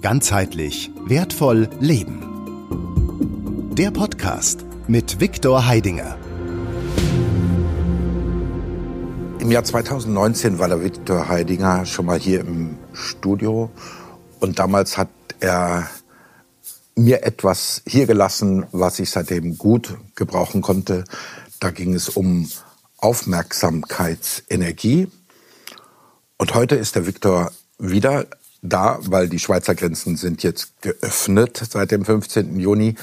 Ganzheitlich wertvoll leben. Der Podcast mit Viktor Heidinger. Im Jahr 2019 war der Viktor Heidinger schon mal hier im Studio und damals hat er mir etwas hier gelassen, was ich seitdem gut gebrauchen konnte. Da ging es um Aufmerksamkeitsenergie. Und heute ist der Viktor wieder da, weil die Schweizer Grenzen sind jetzt geöffnet seit dem 15. Juni.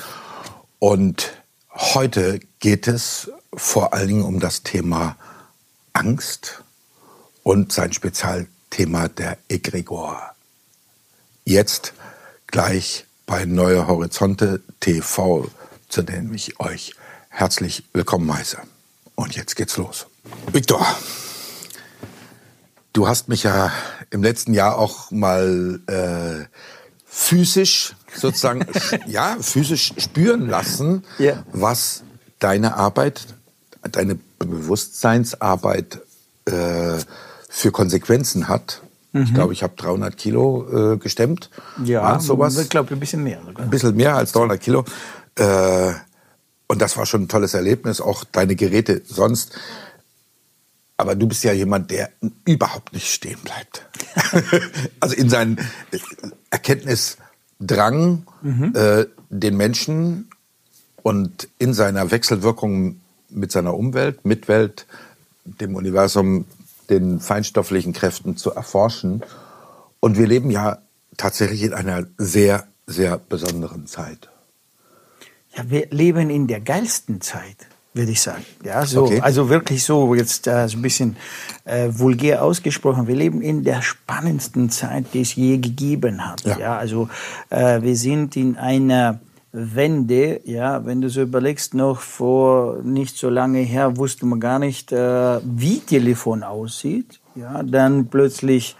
Und heute geht es vor allen Dingen um das Thema Angst und sein Spezialthema der Egregor. Jetzt gleich bei Neue Horizonte TV, zu dem ich euch herzlich willkommen heiße. Und jetzt geht's los. Viktor, du hast mich ja im letzten Jahr auch mal äh, physisch sozusagen, ja, physisch spüren lassen, yeah. was deine Arbeit, deine Bewusstseinsarbeit äh, für Konsequenzen hat. Mhm. Ich glaube, ich habe 300 Kilo äh, gestemmt. Ja, sowas. Ich glaube, ein bisschen mehr. Sogar. Ein bisschen mehr als 300 Kilo. Äh, und das war schon ein tolles Erlebnis, auch deine Geräte sonst. Aber du bist ja jemand, der überhaupt nicht stehen bleibt. also in seinen Erkenntnisdrang, mhm. äh, den Menschen und in seiner Wechselwirkung mit seiner Umwelt, Mitwelt, dem Universum, den feinstofflichen Kräften zu erforschen. Und wir leben ja tatsächlich in einer sehr, sehr besonderen Zeit. Ja, wir leben in der geilsten Zeit, würde ich sagen. Ja, so, okay. also wirklich so, jetzt äh, so ein bisschen äh, vulgär ausgesprochen. Wir leben in der spannendsten Zeit, die es je gegeben hat. Ja, ja also äh, wir sind in einer Wende, ja, wenn du so überlegst, noch vor nicht so lange her wusste man gar nicht, äh, wie Telefon aussieht. Ja, dann plötzlich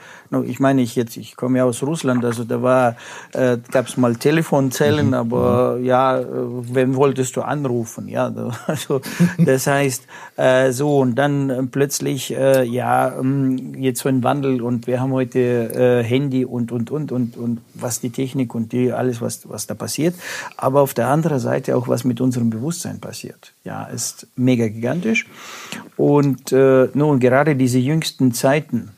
ich meine, ich jetzt, ich komme ja aus Russland, also da war, äh, gab es mal Telefonzellen, mhm. aber ja, äh, wen wolltest du anrufen? Ja, also das heißt äh, so und dann äh, plötzlich, äh, ja, ähm, jetzt so ein Wandel und wir haben heute äh, Handy und und und und und was die Technik und die alles was was da passiert, aber auf der anderen Seite auch was mit unserem Bewusstsein passiert. Ja, ist mega gigantisch und äh, nun gerade diese jüngsten Zeiten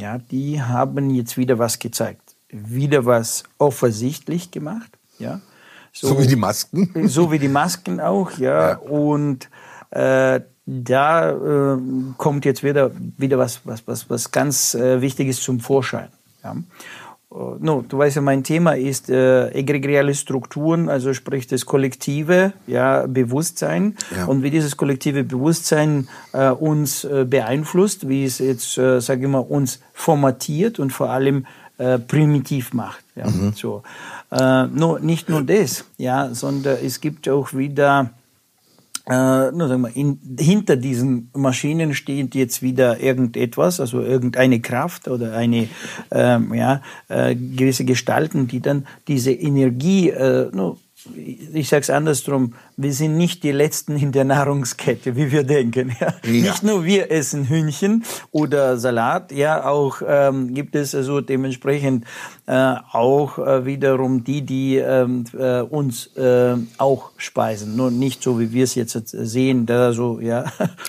ja, die haben jetzt wieder was gezeigt. Wieder was offensichtlich gemacht, ja. So, so wie die Masken? So wie die Masken auch, ja. ja. Und äh, da äh, kommt jetzt wieder, wieder was, was, was, was ganz äh, Wichtiges zum Vorschein. Ja. Äh, no, du weißt ja, mein Thema ist äh, egregiale Strukturen, also sprich das kollektive ja, Bewusstsein ja. und wie dieses kollektive Bewusstsein äh, uns äh, beeinflusst, wie es jetzt, äh, sage ich mal, uns formatiert und vor allem äh, primitiv macht. Ja, mhm. so. Äh, no, nicht nur das, ja, sondern es gibt auch wieder äh, nur sagen wir, in, hinter diesen Maschinen steht jetzt wieder irgendetwas, also irgendeine Kraft oder eine ähm, ja, äh, gewisse Gestalten, die dann diese Energie, äh, nur, ich sage es andersrum, wir sind nicht die Letzten in der Nahrungskette, wie wir denken. Ja? ja. Nicht nur wir essen Hühnchen oder Salat, ja, auch ähm, gibt es also dementsprechend äh, auch äh, wiederum die, die ähm, äh, uns äh, auch speisen. Nur nicht so, wie wir es jetzt sehen, da so, ja.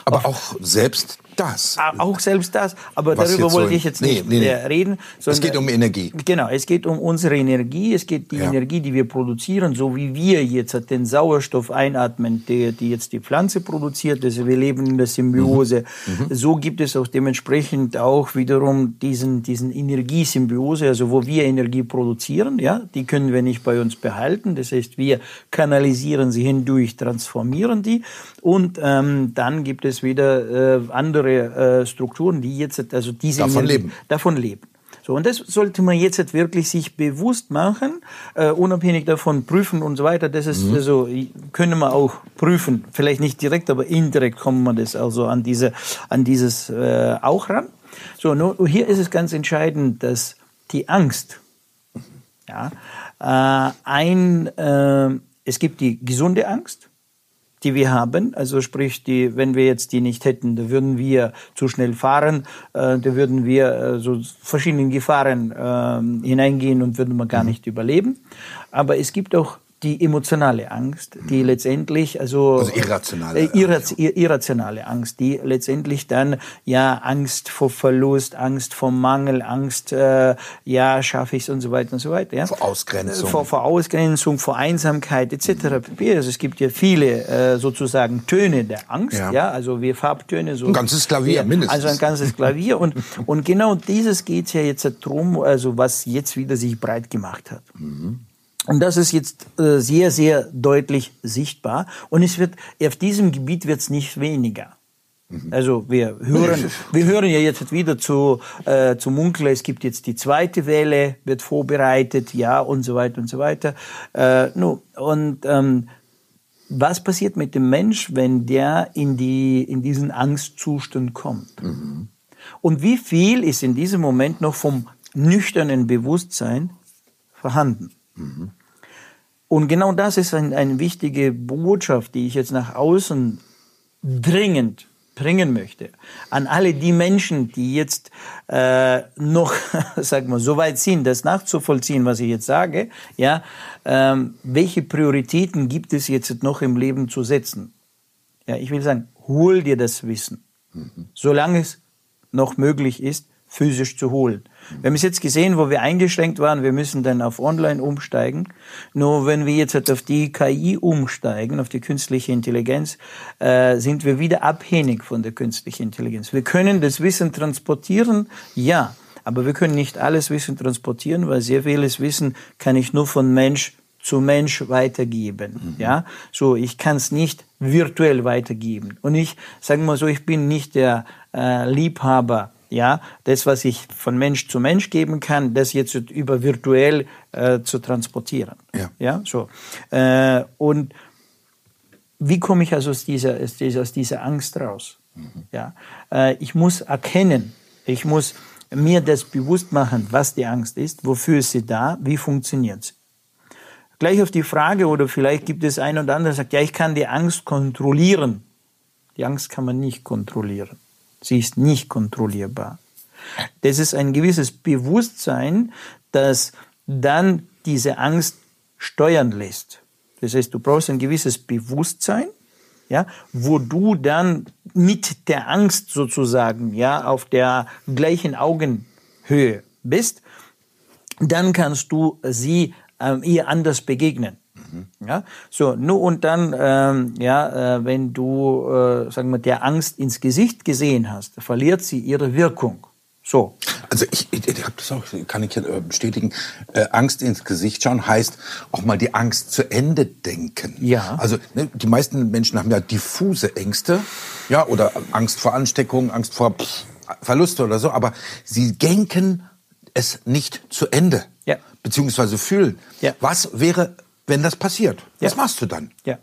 Aber auch selbst das. Auch selbst das, aber Was darüber wollte so ich jetzt nicht nee, nee, reden. es geht um Energie. Genau, es geht um unsere Energie, es geht die ja. Energie, die wir produzieren, so wie wir jetzt den Sauerstoff einatmen, der die jetzt die Pflanze produziert. Also wir leben in der Symbiose. Mhm. Mhm. So gibt es auch dementsprechend auch wiederum diesen, diesen Energiesymbiose, also wo wir Energie produzieren, ja, die können wir nicht bei uns behalten. Das heißt, wir kanalisieren sie hindurch, transformieren die und ähm, dann gibt es wieder äh, andere äh, Strukturen, die jetzt also diese davon Energie, leben. Davon leben. So, und das sollte man jetzt wirklich sich bewusst machen, äh, unabhängig davon prüfen und so weiter. Das ist mhm. also können wir auch prüfen, vielleicht nicht direkt, aber indirekt kommen wir das also an diese an dieses äh, auch ran. So, nur hier ist es ganz entscheidend, dass die Angst, ja, äh, ein, äh, es gibt die gesunde Angst die wir haben. Also sprich, die, wenn wir jetzt die nicht hätten, da würden wir zu schnell fahren, äh, da würden wir äh, so verschiedenen Gefahren äh, hineingehen und würden wir gar mhm. nicht überleben. Aber es gibt auch die emotionale Angst, die letztendlich, also, also irrationale, äh, irra irrationale Angst, die letztendlich dann ja Angst vor Verlust, Angst vor Mangel, Angst, äh, ja schaffe ich es und so weiter und so weiter, ja. Vor Ausgrenzung, vor, vor Ausgrenzung, vor Einsamkeit etc. Mhm. Also es gibt ja viele äh, sozusagen Töne der Angst, ja. ja, also wir Farbtöne so. Ein ganzes Klavier ja, mindestens. Also ein ganzes Klavier und und genau dieses geht ja jetzt drum, also was jetzt wieder sich breit gemacht hat. Mhm. Und das ist jetzt äh, sehr, sehr deutlich sichtbar. Und es wird, auf diesem Gebiet wird es nicht weniger. Mhm. Also wir hören, wir hören ja jetzt wieder zu, äh, zu Munkeln, es gibt jetzt die zweite Welle, wird vorbereitet, ja, und so weiter und so weiter. Äh, no, und ähm, was passiert mit dem Mensch, wenn der in, die, in diesen Angstzustand kommt? Mhm. Und wie viel ist in diesem Moment noch vom nüchternen Bewusstsein vorhanden? Mhm. Und genau das ist ein, eine wichtige Botschaft, die ich jetzt nach außen dringend bringen möchte. An alle die Menschen, die jetzt äh, noch, sag mal, so weit sind, das nachzuvollziehen, was ich jetzt sage, ja, ähm, welche Prioritäten gibt es jetzt noch im Leben zu setzen? Ja, ich will sagen, hol dir das Wissen, mhm. solange es noch möglich ist, physisch zu holen. Wir haben es jetzt gesehen, wo wir eingeschränkt waren, wir müssen dann auf Online umsteigen. Nur wenn wir jetzt halt auf die KI umsteigen, auf die künstliche Intelligenz, äh, sind wir wieder abhängig von der künstlichen Intelligenz. Wir können das Wissen transportieren, ja, aber wir können nicht alles Wissen transportieren, weil sehr vieles Wissen kann ich nur von Mensch zu Mensch weitergeben. Mhm. Ja, so ich kann es nicht virtuell weitergeben. Und ich sagen wir so, ich bin nicht der äh, Liebhaber ja, das, was ich von Mensch zu Mensch geben kann, das jetzt über virtuell äh, zu transportieren. Ja. ja so. Äh, und wie komme ich also aus dieser, aus dieser, Angst raus? Mhm. Ja, äh, ich muss erkennen, ich muss mir das bewusst machen, was die Angst ist, wofür ist sie da, wie funktioniert sie. Gleich auf die Frage, oder vielleicht gibt es ein oder andere, der sagt, ja, ich kann die Angst kontrollieren. Die Angst kann man nicht kontrollieren. Sie ist nicht kontrollierbar. Das ist ein gewisses Bewusstsein, das dann diese Angst steuern lässt. Das heißt, du brauchst ein gewisses Bewusstsein, ja, wo du dann mit der Angst sozusagen, ja, auf der gleichen Augenhöhe bist, dann kannst du sie ähm, ihr anders begegnen. Mhm. Ja, so, nur und dann, ähm, ja, äh, wenn du, äh, sagen wir, der Angst ins Gesicht gesehen hast, verliert sie ihre Wirkung. So. Also ich, ich, ich habe das auch, kann ich äh, bestätigen. Äh, Angst ins Gesicht schauen heißt auch mal die Angst zu Ende denken. Ja. Also ne, die meisten Menschen haben ja diffuse Ängste, ja, oder Angst vor Ansteckung, Angst vor pff, Verluste oder so, aber sie denken es nicht zu Ende. Ja. Beziehungsweise fühlen. Ja. Was wäre wenn das passiert. Ja. Was machst du dann? Ja.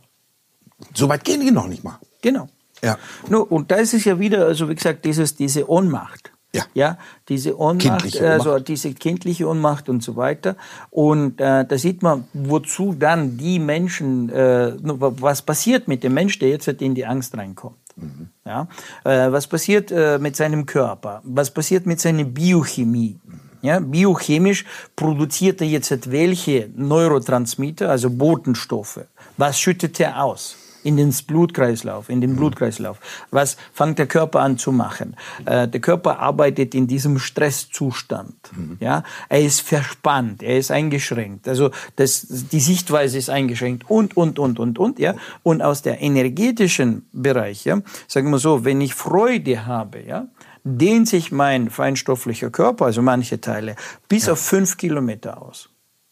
So weit gehen die noch nicht mal. Genau. Ja. No, und da ist es ja wieder, also wie gesagt, dieses, diese Ohnmacht. Ja. ja, diese Ohnmacht, kindliche also Ohnmacht. diese kindliche Ohnmacht und so weiter. Und äh, da sieht man, wozu dann die Menschen, äh, was passiert mit dem Mensch, der jetzt in die Angst reinkommt. Mhm. Ja, äh, was passiert äh, mit seinem Körper? Was passiert mit seiner Biochemie? Mhm. Ja, biochemisch produziert er jetzt welche Neurotransmitter, also Botenstoffe. Was schüttet er aus? in den Blutkreislauf, in den mhm. Blutkreislauf. Was fängt der Körper an zu machen? Äh, der Körper arbeitet in diesem Stresszustand. Mhm. Ja, er ist verspannt, er ist eingeschränkt. Also das, die Sichtweise ist eingeschränkt und und und und und ja. Und aus der energetischen Bereich, ja, sagen wir so, wenn ich Freude habe, ja, dehnt sich mein feinstofflicher Körper, also manche Teile, bis ja. auf fünf Kilometer aus.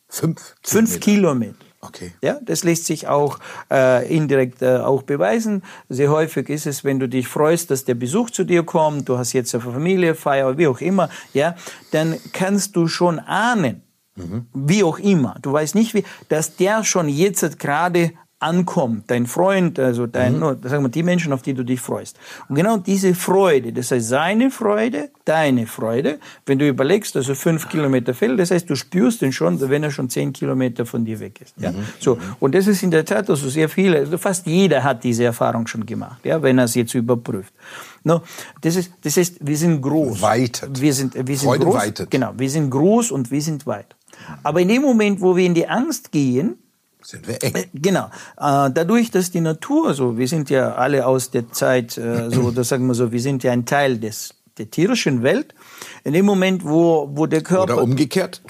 Fünf? Kilometer. Fünf Kilometer. Okay. Ja, das lässt sich auch äh, indirekt äh, auch beweisen. Sehr häufig ist es, wenn du dich freust, dass der Besuch zu dir kommt, du hast jetzt eine Familiefeier, wie auch immer, ja, dann kannst du schon ahnen, mhm. wie auch immer, du weißt nicht wie, dass der schon jetzt gerade ankommt, dein Freund, also dein, mhm. sagen wir, die Menschen, auf die du dich freust. Und genau diese Freude, das heißt seine Freude, deine Freude, wenn du überlegst, also fünf Kilometer Feld, das heißt, du spürst ihn schon, wenn er schon zehn Kilometer von dir weg ist. Ja? Mhm. So. Und das ist in der Tat, also sehr viele, also fast jeder hat diese Erfahrung schon gemacht, ja, wenn er es jetzt überprüft. No, das ist, das heißt, wir sind groß. Weitet. Wir sind, wir sind Freude groß. weitet. Genau, wir sind groß und wir sind weit. Aber in dem Moment, wo wir in die Angst gehen, sind wir eng. Äh, genau. Äh, dadurch, dass die Natur, so, wir sind ja alle aus der Zeit, äh, so, das sagen wir so, wir sind ja ein Teil des, der tierischen Welt. In dem Moment, wo, wo der Körper. Oder umgekehrt.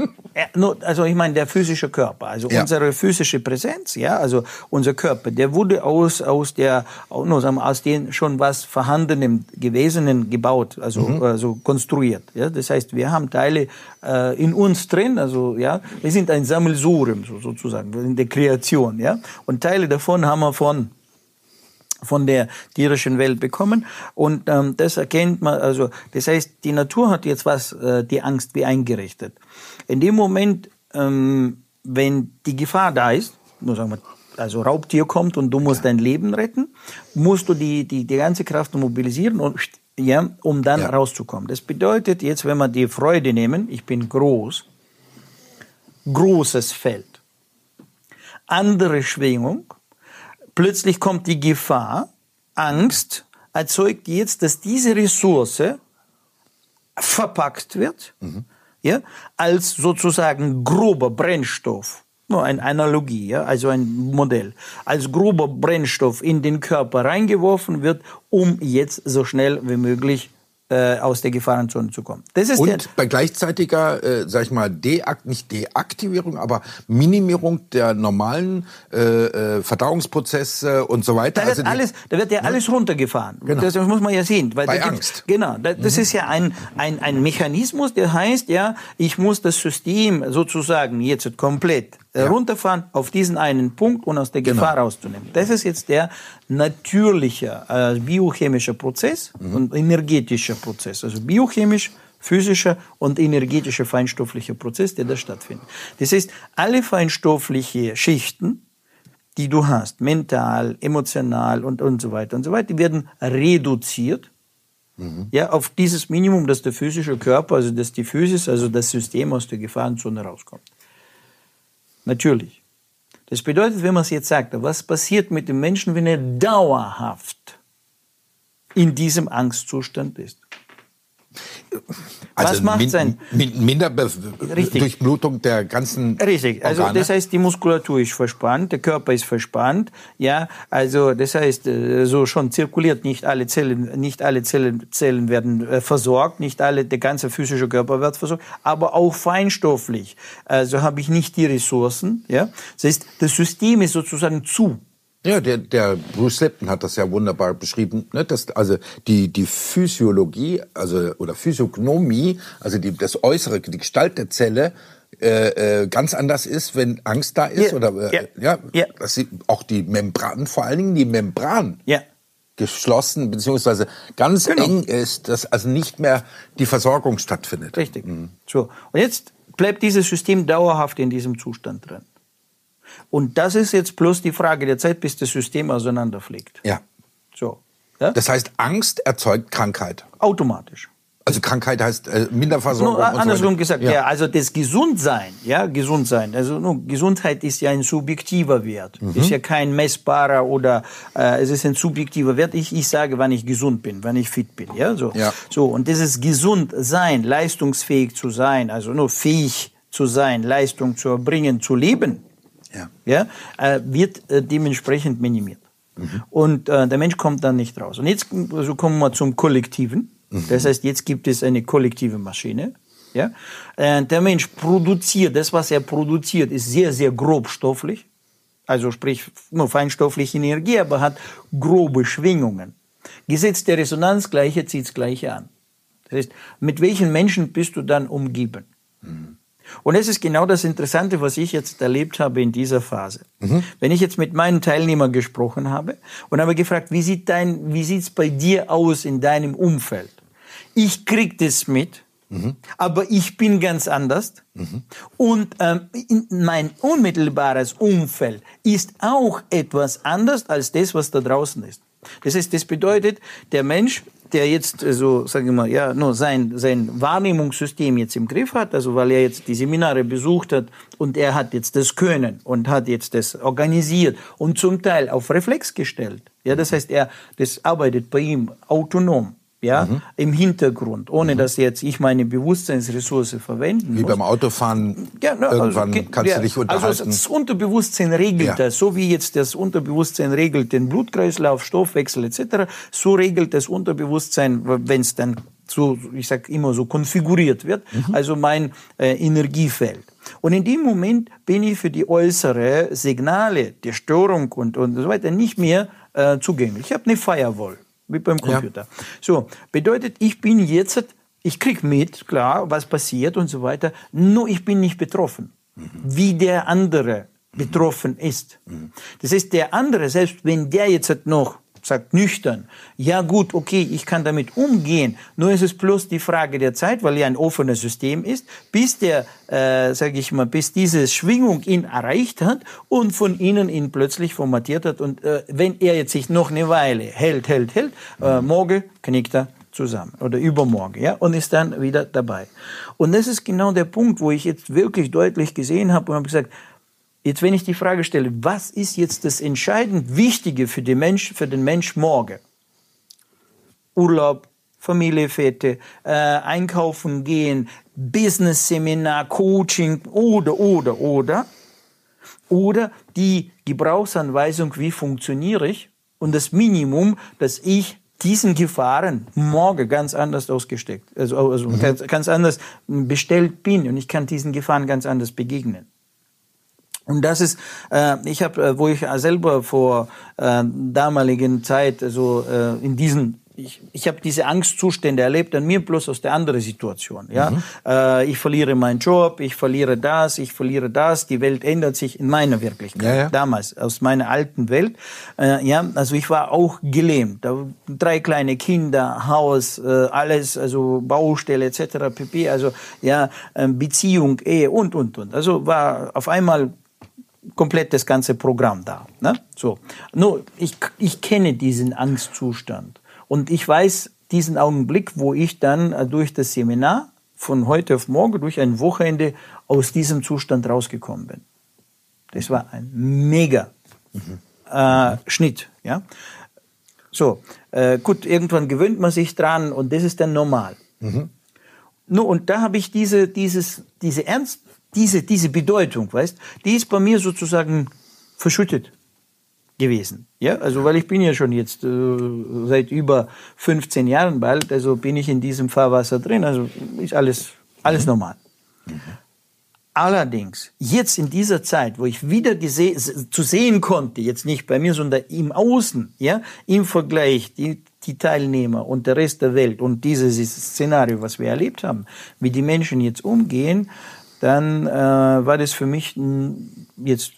also ich meine, der physische Körper, also ja. unsere physische Präsenz, ja, also unser Körper, der wurde aus, aus der, aus den schon was vorhandenen, gewesenen gebaut, also, mhm. also konstruiert. Ja. Das heißt, wir haben Teile äh, in uns drin, also, ja, wir sind ein Sammelsurium, so, sozusagen, in der Kreation, ja. Und Teile davon haben wir von von der tierischen Welt bekommen. Und ähm, das erkennt man, also das heißt, die Natur hat jetzt was, äh, die Angst wie eingerichtet. In dem Moment, ähm, wenn die Gefahr da ist, nur sagen wir, also Raubtier kommt und du musst dein Leben retten, musst du die, die, die ganze Kraft mobilisieren und ja, um dann ja. rauszukommen. Das bedeutet jetzt, wenn wir die Freude nehmen, ich bin groß, großes Feld, andere Schwingung, Plötzlich kommt die Gefahr, Angst erzeugt jetzt, dass diese Ressource verpackt wird, mhm. ja, als sozusagen grober Brennstoff. Nur eine Analogie, ja, also ein Modell. Als grober Brennstoff in den Körper reingeworfen wird, um jetzt so schnell wie möglich äh, aus der Gefahrenzone zu kommen. Das ist und bei gleichzeitiger, äh, sag ich mal, Deakt, nicht Deaktivierung, aber Minimierung der normalen äh, äh, Verdauungsprozesse und so weiter. Da wird, also alles, da wird ja ne? alles runtergefahren. Genau. Das muss man ja sehen. Weil bei Angst. Genau, das, mhm. ist ja ein, ein, ein Mechanismus, der heißt, ja, ich muss das System sozusagen jetzt komplett ja. runterfahren auf diesen einen Punkt und aus der genau. Gefahr rauszunehmen. Das ist jetzt der natürliche äh, biochemische Prozess mhm. und energetische Prozess. Also biochemisch, physischer und energetischer feinstofflicher Prozess, der da stattfindet. Das heißt, alle feinstoffliche Schichten, die du hast, mental, emotional und, und so weiter und so weiter, die werden reduziert mhm. ja, auf dieses Minimum, dass der physische Körper, also dass die Physis, also das System aus der Gefahrenzone rauskommt. Natürlich. Das bedeutet, wenn man es jetzt sagt, was passiert mit dem Menschen, wenn er dauerhaft in diesem Angstzustand ist? Also Was macht min, sein? Minder Richtig. Durchblutung der ganzen Richtig. Also Organe. das heißt, die Muskulatur ist verspannt, der Körper ist verspannt. Ja, also das heißt, äh, so schon zirkuliert nicht alle Zellen, nicht alle Zellen, Zellen werden äh, versorgt, nicht alle, der ganze physische Körper wird versorgt, aber auch feinstofflich. Also habe ich nicht die Ressourcen. Ja, das heißt, das System ist sozusagen zu. Ja, der, der Bruce Lipton hat das ja wunderbar beschrieben, ne, dass also die die Physiologie, also oder Physiognomie, also die, das Äußere, die Gestalt der Zelle äh, äh, ganz anders ist, wenn Angst da ist ja, oder äh, ja, ja, dass sie auch die Membran, vor allen Dingen die Membran. Ja geschlossen beziehungsweise ganz genau. eng ist, dass also nicht mehr die Versorgung stattfindet. Richtig. Mhm. So und jetzt bleibt dieses System dauerhaft in diesem Zustand drin. Und das ist jetzt bloß die Frage der Zeit, bis das System auseinanderfliegt. Ja. So. Ja? Das heißt, Angst erzeugt Krankheit. Automatisch. Also Krankheit heißt äh, Minderversorgung. No, andersrum so gesagt, ja. ja. also das Gesundsein, ja, Gesundsein. Also no, Gesundheit ist ja ein subjektiver Wert, mhm. ist ja kein messbarer oder äh, es ist ein subjektiver Wert. Ich, ich sage, wann ich gesund bin, wann ich fit bin, ja, so. Ja. So und dieses Gesundsein, leistungsfähig zu sein, also nur fähig zu sein, Leistung zu erbringen, zu leben, ja. Ja, äh, wird äh, dementsprechend minimiert. Mhm. Und äh, der Mensch kommt dann nicht raus. Und jetzt also kommen wir zum Kollektiven. Mhm. Das heißt, jetzt gibt es eine kollektive Maschine. Ja? Äh, der Mensch produziert, das, was er produziert, ist sehr, sehr grobstofflich. Also sprich, nur feinstoffliche Energie, aber hat grobe Schwingungen. Gesetz der Resonanz, Gleiche zieht das Gleiche an. Das heißt, mit welchen Menschen bist du dann umgeben? Mhm. Und es ist genau das Interessante, was ich jetzt erlebt habe in dieser Phase. Mhm. Wenn ich jetzt mit meinen Teilnehmern gesprochen habe und habe gefragt, wie sieht dein, wie sieht's bei dir aus in deinem Umfeld? Ich krieg das mit, Mhm. Aber ich bin ganz anders. Mhm. Und ähm, mein unmittelbares Umfeld ist auch etwas anders als das, was da draußen ist. Das heißt, das bedeutet, der Mensch, der jetzt so, also, sagen wir mal, ja, nur sein, sein Wahrnehmungssystem jetzt im Griff hat, also weil er jetzt die Seminare besucht hat und er hat jetzt das Können und hat jetzt das organisiert und zum Teil auf Reflex gestellt. Ja, das heißt, er, das arbeitet bei ihm autonom ja, mhm. im Hintergrund, ohne mhm. dass jetzt ich meine Bewusstseinsressource verwenden Wie muss. beim Autofahren, ja, na, also irgendwann also, kannst ja, du dich unterhalten. Also das Unterbewusstsein regelt ja. das, so wie jetzt das Unterbewusstsein regelt den Blutkreislauf, Stoffwechsel etc., so regelt das Unterbewusstsein, wenn es dann so, ich sag immer so konfiguriert wird, mhm. also mein äh, Energiefeld. Und in dem Moment bin ich für die äußere Signale der Störung und, und so weiter nicht mehr äh, zugänglich. Ich habe eine Firewall wie beim Computer. Ja. So, bedeutet, ich bin jetzt, ich krieg mit, klar, was passiert und so weiter, nur ich bin nicht betroffen, mhm. wie der andere betroffen ist. Mhm. Das heißt, der andere, selbst wenn der jetzt noch sagt nüchtern, ja gut, okay, ich kann damit umgehen, nur ist es bloß die Frage der Zeit, weil ja ein offenes System ist, bis der, äh, sage ich mal, bis diese Schwingung ihn erreicht hat und von ihnen ihn plötzlich formatiert hat und äh, wenn er jetzt sich noch eine Weile hält, hält, hält, äh, morgen knickt er zusammen oder übermorgen, ja, und ist dann wieder dabei. Und das ist genau der Punkt, wo ich jetzt wirklich deutlich gesehen habe und habe gesagt, Jetzt, wenn ich die Frage stelle, was ist jetzt das entscheidend Wichtige für den Mensch, für den Mensch morgen? Urlaub, Familie, Fete, äh, einkaufen gehen, Business-Seminar, Coaching oder, oder, oder. Oder die Gebrauchsanweisung, wie funktioniere ich? Und das Minimum, dass ich diesen Gefahren morgen ganz anders ausgesteckt, also, also mhm. ganz, ganz anders bestellt bin und ich kann diesen Gefahren ganz anders begegnen. Und das ist, äh, ich habe, äh, wo ich selber vor äh, damaligen Zeit, also äh, in diesen ich, ich habe diese Angstzustände erlebt an mir bloß aus der anderen Situation. Ja, mhm. äh, ich verliere meinen Job, ich verliere das, ich verliere das. Die Welt ändert sich in meiner Wirklichkeit. Ja, ja. Damals aus meiner alten Welt. Äh, ja, also ich war auch gelähmt. Drei kleine Kinder, Haus, äh, alles, also Baustelle etc. pp. Also ja, äh, Beziehung, Ehe und und und. Also war auf einmal komplett das ganze Programm da. Ne? So. Nur, ich, ich kenne diesen Angstzustand. Und ich weiß diesen Augenblick, wo ich dann äh, durch das Seminar von heute auf morgen, durch ein Wochenende aus diesem Zustand rausgekommen bin. Das war ein mega mhm. äh, Schnitt. Ja? So, äh, gut, irgendwann gewöhnt man sich dran und das ist dann normal. Mhm. No, und da habe ich diese, dieses, diese Ernst, diese, diese Bedeutung, weißt, die ist bei mir sozusagen verschüttet gewesen. Ja, also weil ich bin ja schon jetzt äh, seit über 15 Jahren bald, also bin ich in diesem Fahrwasser drin, also ist alles, alles mhm. normal. Mhm. Allerdings, jetzt in dieser Zeit, wo ich wieder zu sehen konnte, jetzt nicht bei mir, sondern im Außen, ja, im Vergleich, die, die Teilnehmer und der Rest der Welt und dieses Szenario, was wir erlebt haben, wie die Menschen jetzt umgehen, dann äh, war das für mich jetzt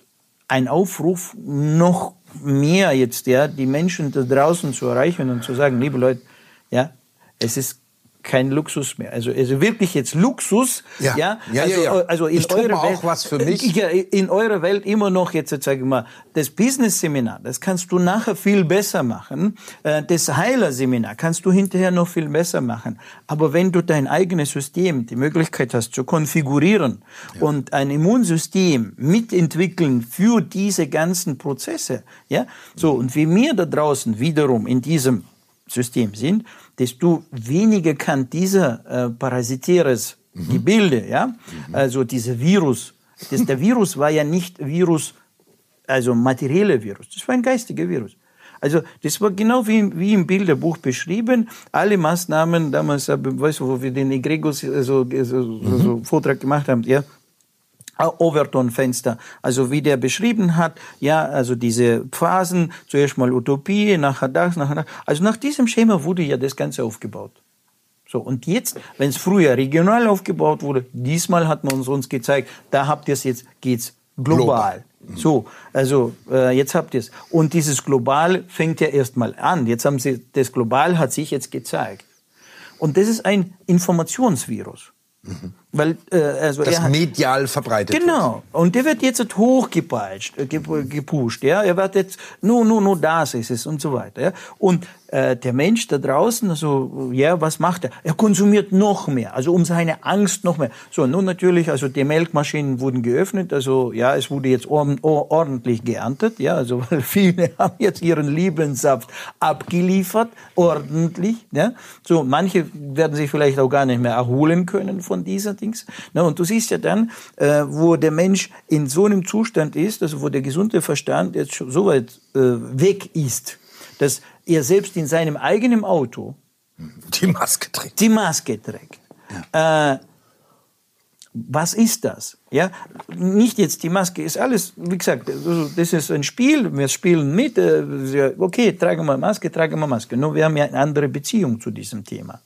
ein Aufruf, noch mehr jetzt, ja, die Menschen da draußen zu erreichen und zu sagen, liebe Leute, ja, es ist kein Luxus mehr. Also, also wirklich jetzt Luxus. Ja, ja, ja, also, ja, ja. also in ich eurer auch Welt, was für mich. Ja, in eurer Welt immer noch jetzt, jetzt sage ich mal, das Business-Seminar, das kannst du nachher viel besser machen. Äh, das Heiler-Seminar kannst du hinterher noch viel besser machen. Aber wenn du dein eigenes System, die Möglichkeit hast zu konfigurieren ja. und ein Immunsystem mitentwickeln für diese ganzen Prozesse, ja, so, und wie wir da draußen wiederum in diesem System sind, desto weniger kann dieser äh, parasitäres mhm. Gebilde, ja, mhm. also dieser Virus, das, der Virus war ja nicht Virus, also materieller Virus, das war ein geistiger Virus. Also das war genau wie, wie im Bilderbuch beschrieben. Alle Maßnahmen damals, äh, weißt du, wo wir den Egregos also, also, mhm. so Vortrag gemacht haben, ja, Overton-Fenster. Also wie der beschrieben hat, ja, also diese Phasen, zuerst mal Utopie, nachher das, nachher das. Also nach diesem Schema wurde ja das Ganze aufgebaut. So, und jetzt, wenn es früher regional aufgebaut wurde, diesmal hat man uns, uns gezeigt, da habt ihr es jetzt, geht's global. global. So, also äh, jetzt habt ihr es. Und dieses Global fängt ja erstmal an. Jetzt haben sie, das Global hat sich jetzt gezeigt. Und das ist ein Informationsvirus. Mhm. Weil, äh, also das hat, medial verbreitet Genau. Und der wird jetzt hochgepeitscht, äh, gepusht, ja. Er wird jetzt, nur, nur, nur das ist es und so weiter, ja. Und äh, der Mensch da draußen, also, ja, was macht er? Er konsumiert noch mehr, also um seine Angst noch mehr. So, nun natürlich, also die Melkmaschinen wurden geöffnet, also, ja, es wurde jetzt ordentlich geerntet, ja, also, weil viele haben jetzt ihren Lebenssaft abgeliefert, ordentlich, ja. So, manche werden sich vielleicht auch gar nicht mehr erholen können von dieser Dings. Na, und du siehst ja dann, äh, wo der Mensch in so einem Zustand ist, also wo der gesunde Verstand jetzt schon so weit äh, weg ist, dass er selbst in seinem eigenen Auto die Maske trägt. Die Maske trägt. Ja. Äh, was ist das? Ja, nicht jetzt die Maske ist alles, wie gesagt, also das ist ein Spiel, wir spielen mit, äh, okay, tragen wir Maske, tragen wir Maske. Nur wir haben ja eine andere Beziehung zu diesem Thema.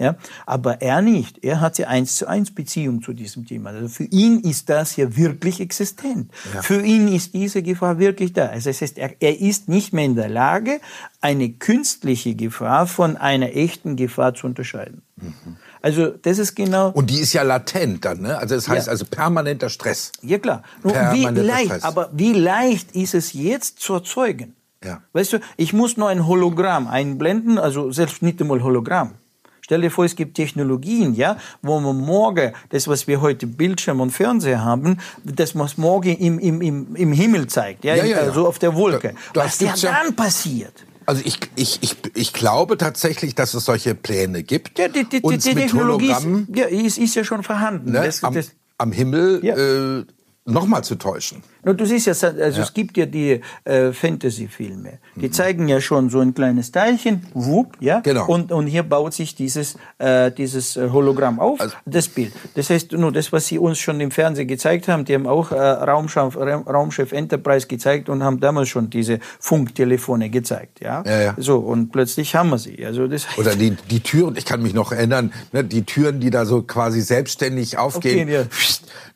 Ja, aber er nicht. Er hat ja eins zu eins Beziehung zu diesem Thema. Also für ihn ist das ja wirklich existent. Ja. Für ihn ist diese Gefahr wirklich da. Also das heißt, er, er ist nicht mehr in der Lage, eine künstliche Gefahr von einer echten Gefahr zu unterscheiden. Mhm. Also das ist genau. Und die ist ja latent dann, ne? Also das heißt ja. also permanenter Stress. Ja klar. Permanenter wie leicht, Stress. aber wie leicht ist es jetzt zu erzeugen? Ja. Weißt du, ich muss nur ein Hologramm einblenden, also selbst nicht einmal Hologramm. Stell dir vor, es gibt Technologien, ja, wo man morgen, das, was wir heute Bildschirm und Fernseher haben, das was morgen im, im, im, im Himmel zeigt, ja, ja, ja, ja. so auf der Wolke. Da, was der dann passiert. Also ich, ich, ich, ich glaube tatsächlich, dass es solche Pläne gibt. Ja, die, die, die, die Technologie ist, ja, ist, ist ja schon vorhanden. Ne, das, am, das, am Himmel ja. äh, nochmal zu täuschen. No, du siehst ja, also ja. es gibt ja die äh, Fantasy-Filme. Die mhm. zeigen ja schon so ein kleines Teilchen, wupp, ja. Genau. Und, und hier baut sich dieses, äh, dieses äh, Hologramm auf, also, das Bild. Das heißt, nur das, was sie uns schon im Fernsehen gezeigt haben, die haben auch äh, Raumschiff, Raumschiff Enterprise gezeigt und haben damals schon diese Funktelefone gezeigt, ja. ja, ja. So, und plötzlich haben wir sie. Also das heißt, Oder die, die Türen, ich kann mich noch erinnern, ne, die Türen, die da so quasi selbstständig aufgehen. Okay,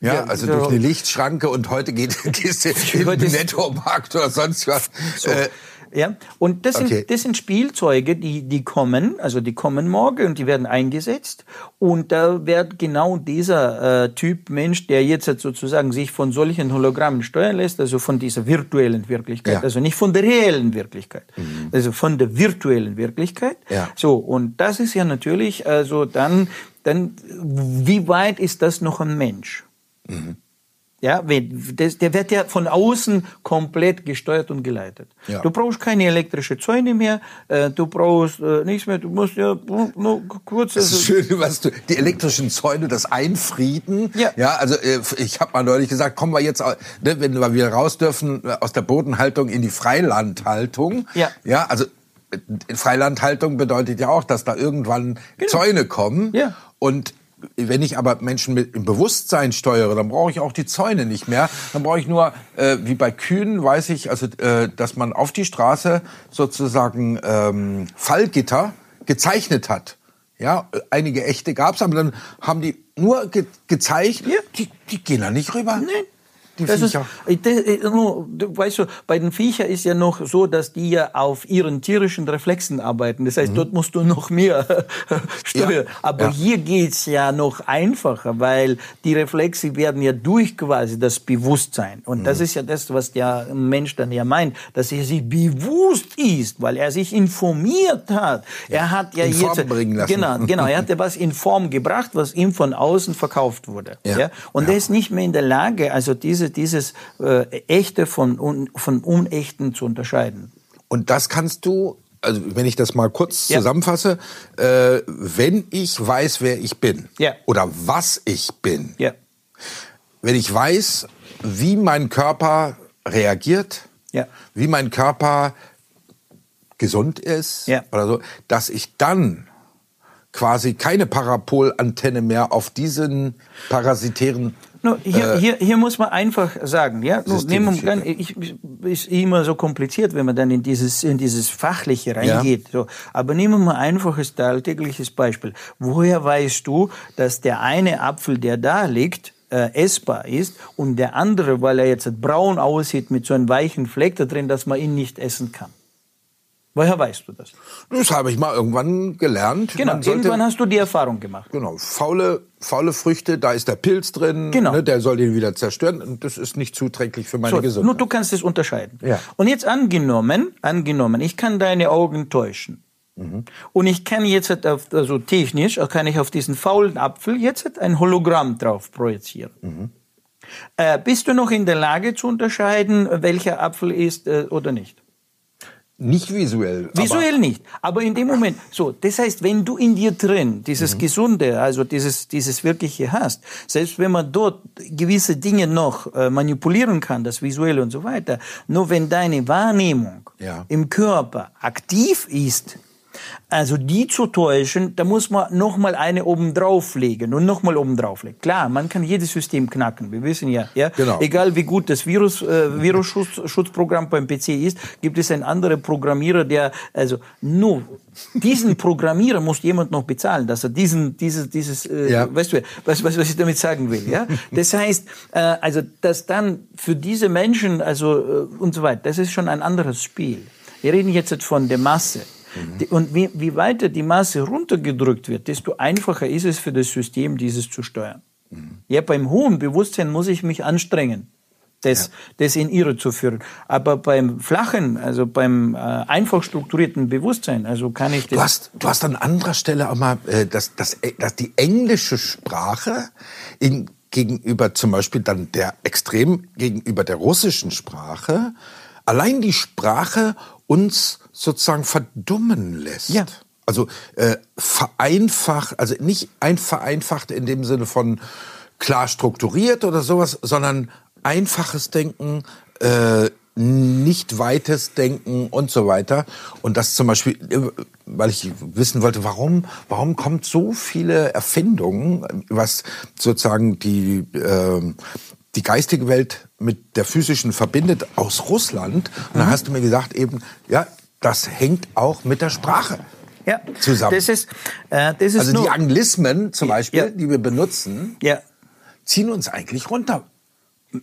ja. ja. also durch eine Lichtschranke und heute geht gehst du im Nettomarkt oder sonst was. So. Äh, ja, und das, okay. sind, das sind Spielzeuge, die, die kommen, also die kommen morgen und die werden eingesetzt. Und da wird genau dieser äh, Typ Mensch, der jetzt sozusagen sich von solchen Hologrammen steuern lässt, also von dieser virtuellen Wirklichkeit, ja. also nicht von der reellen Wirklichkeit, mhm. also von der virtuellen Wirklichkeit. Ja. So, und das ist ja natürlich, also dann, dann, wie weit ist das noch ein Mensch? Mhm. Ja, der wird ja von außen komplett gesteuert und geleitet. Ja. Du brauchst keine elektrische Zäune mehr, äh, du brauchst äh, nichts mehr, du musst ja nur kurz. Das ist also schön, was du, die elektrischen Zäune, das Einfrieden. Ja. Ja, also äh, ich habe mal neulich gesagt, kommen wir jetzt, ne, wenn wir wieder raus dürfen aus der Bodenhaltung in die Freilandhaltung. Ja. Ja, also Freilandhaltung bedeutet ja auch, dass da irgendwann genau. Zäune kommen. Ja. Und wenn ich aber Menschen mit im Bewusstsein steuere, dann brauche ich auch die Zäune nicht mehr. Dann brauche ich nur, äh, wie bei Kühen, weiß ich, also äh, dass man auf die Straße sozusagen ähm, Fallgitter gezeichnet hat. Ja, einige echte gab's, aber dann haben die nur ge gezeigt, ja. die, die gehen da nicht rüber. Nee. Die das Viecher. Ist, das, äh, weißt du, bei den Viechern ist ja noch so, dass die ja auf ihren tierischen Reflexen arbeiten. Das heißt, mhm. dort musst du noch mehr steuern. Ja. Aber ja. hier geht's ja noch einfacher, weil die Reflexe werden ja durch quasi das Bewusstsein. Und mhm. das ist ja das, was der Mensch dann ja meint, dass er sich bewusst ist, weil er sich informiert hat. Er hat ja in jetzt, Form bringen lassen. genau, genau, er hat ja was in Form gebracht, was ihm von außen verkauft wurde. Ja. ja? Und er ist nicht mehr in der Lage, also diese diese, dieses äh, Echte von, un, von Unechten zu unterscheiden. Und das kannst du, also wenn ich das mal kurz ja. zusammenfasse, äh, wenn ich weiß, wer ich bin ja. oder was ich bin, ja. wenn ich weiß, wie mein Körper reagiert, wie mein Körper gesund ist oder so, dass ich dann quasi keine Parapolantenne mehr auf diesen parasitären No, hier, äh, hier, hier muss man einfach sagen, ja, no, nehmen wir, ich, ist immer so kompliziert, wenn man dann in dieses, in dieses Fachliche reingeht. Ja. So. Aber nehmen wir mal ein einfaches alltägliches Beispiel. Woher weißt du, dass der eine Apfel, der da liegt, äh, essbar ist und der andere, weil er jetzt braun aussieht mit so einem weichen Fleck da drin, dass man ihn nicht essen kann? Woher weißt du das? Das habe ich mal irgendwann gelernt. Genau, sollte- irgendwann hast du die Erfahrung gemacht. Genau, faule, faule Früchte, da ist der Pilz drin, Genau. ne, der soll den wieder zerstören und das ist nicht zuträglich für meine So, Gesundheit. nur du kannst es unterscheiden. Ja. Und jetzt angenommen, angenommen, ich kann deine Augen täuschen. Mhm. Und ich kann jetzt halt auf, also technisch, kann ich auf diesen faulen Apfel jetzt halt ein Hologramm drauf projizieren. Mhm. Äh, bist du noch in der Lage zu unterscheiden, welcher Apfel ist äh, oder nicht? Nicht visuell. Visuell nicht, aber in dem Moment. So, das heißt, wenn du in dir drin dieses Gesunde, also dieses dieses Wirkliche hast, selbst wenn man dort gewisse Dinge noch äh, manipulieren kann, das Visuelle und so weiter, nur wenn deine Wahrnehmung Ja. im Körper aktiv ist, also die zu täuschen, da muss man noch mal eine oben drauflegen und noch mal oben drauflegen. Klar, man kann jedes System knacken. Wir wissen ja, ja, Genau. egal wie gut das Virus äh, Virusschutzprogramm beim PC ist, gibt es einen anderen Programmierer, der also nur diesen Programmierer muss jemand noch bezahlen, dass er diesen dieses dieses äh, Ja. weißt du, was, was was ich damit sagen will, ja? Das heißt, äh, also dass dann für diese Menschen also äh, und so weiter, das ist schon ein anderes Spiel. Wir reden jetzt von der Masse. Die- Und wie, wie weiter die Masse runtergedrückt wird, desto einfacher ist es für das System, dieses zu steuern. Ja, beim hohen Bewusstsein muss ich mich anstrengen, das, das in Irre zu führen. Aber beim flachen, also beim äh, einfach strukturierten Bewusstsein, also kann ich das. Du hast, du hast an anderer Stelle auch mal, äh, dass, dass, dass die englische Sprache in, gegenüber zum Beispiel dann der extrem gegenüber der russischen Sprache, allein die Sprache uns sozusagen verdummen lässt. Ja. Also äh, vereinfacht, also nicht ein vereinfacht in dem Sinne von klar strukturiert oder sowas, sondern einfaches Denken, äh, nicht weites Denken und so weiter. Und das zum Beispiel, äh, weil ich wissen wollte, warum, warum kommt so viele Erfindungen, was sozusagen die äh, die geistige Welt mit der physischen verbindet aus Russland. Und dann hast du mir gesagt eben, ja, das hängt auch mit der Sprache ja, zusammen. Das ist, äh, das ist Also die Anglismen zum Beispiel, Ja. die wir benutzen, ja, ziehen uns eigentlich runter.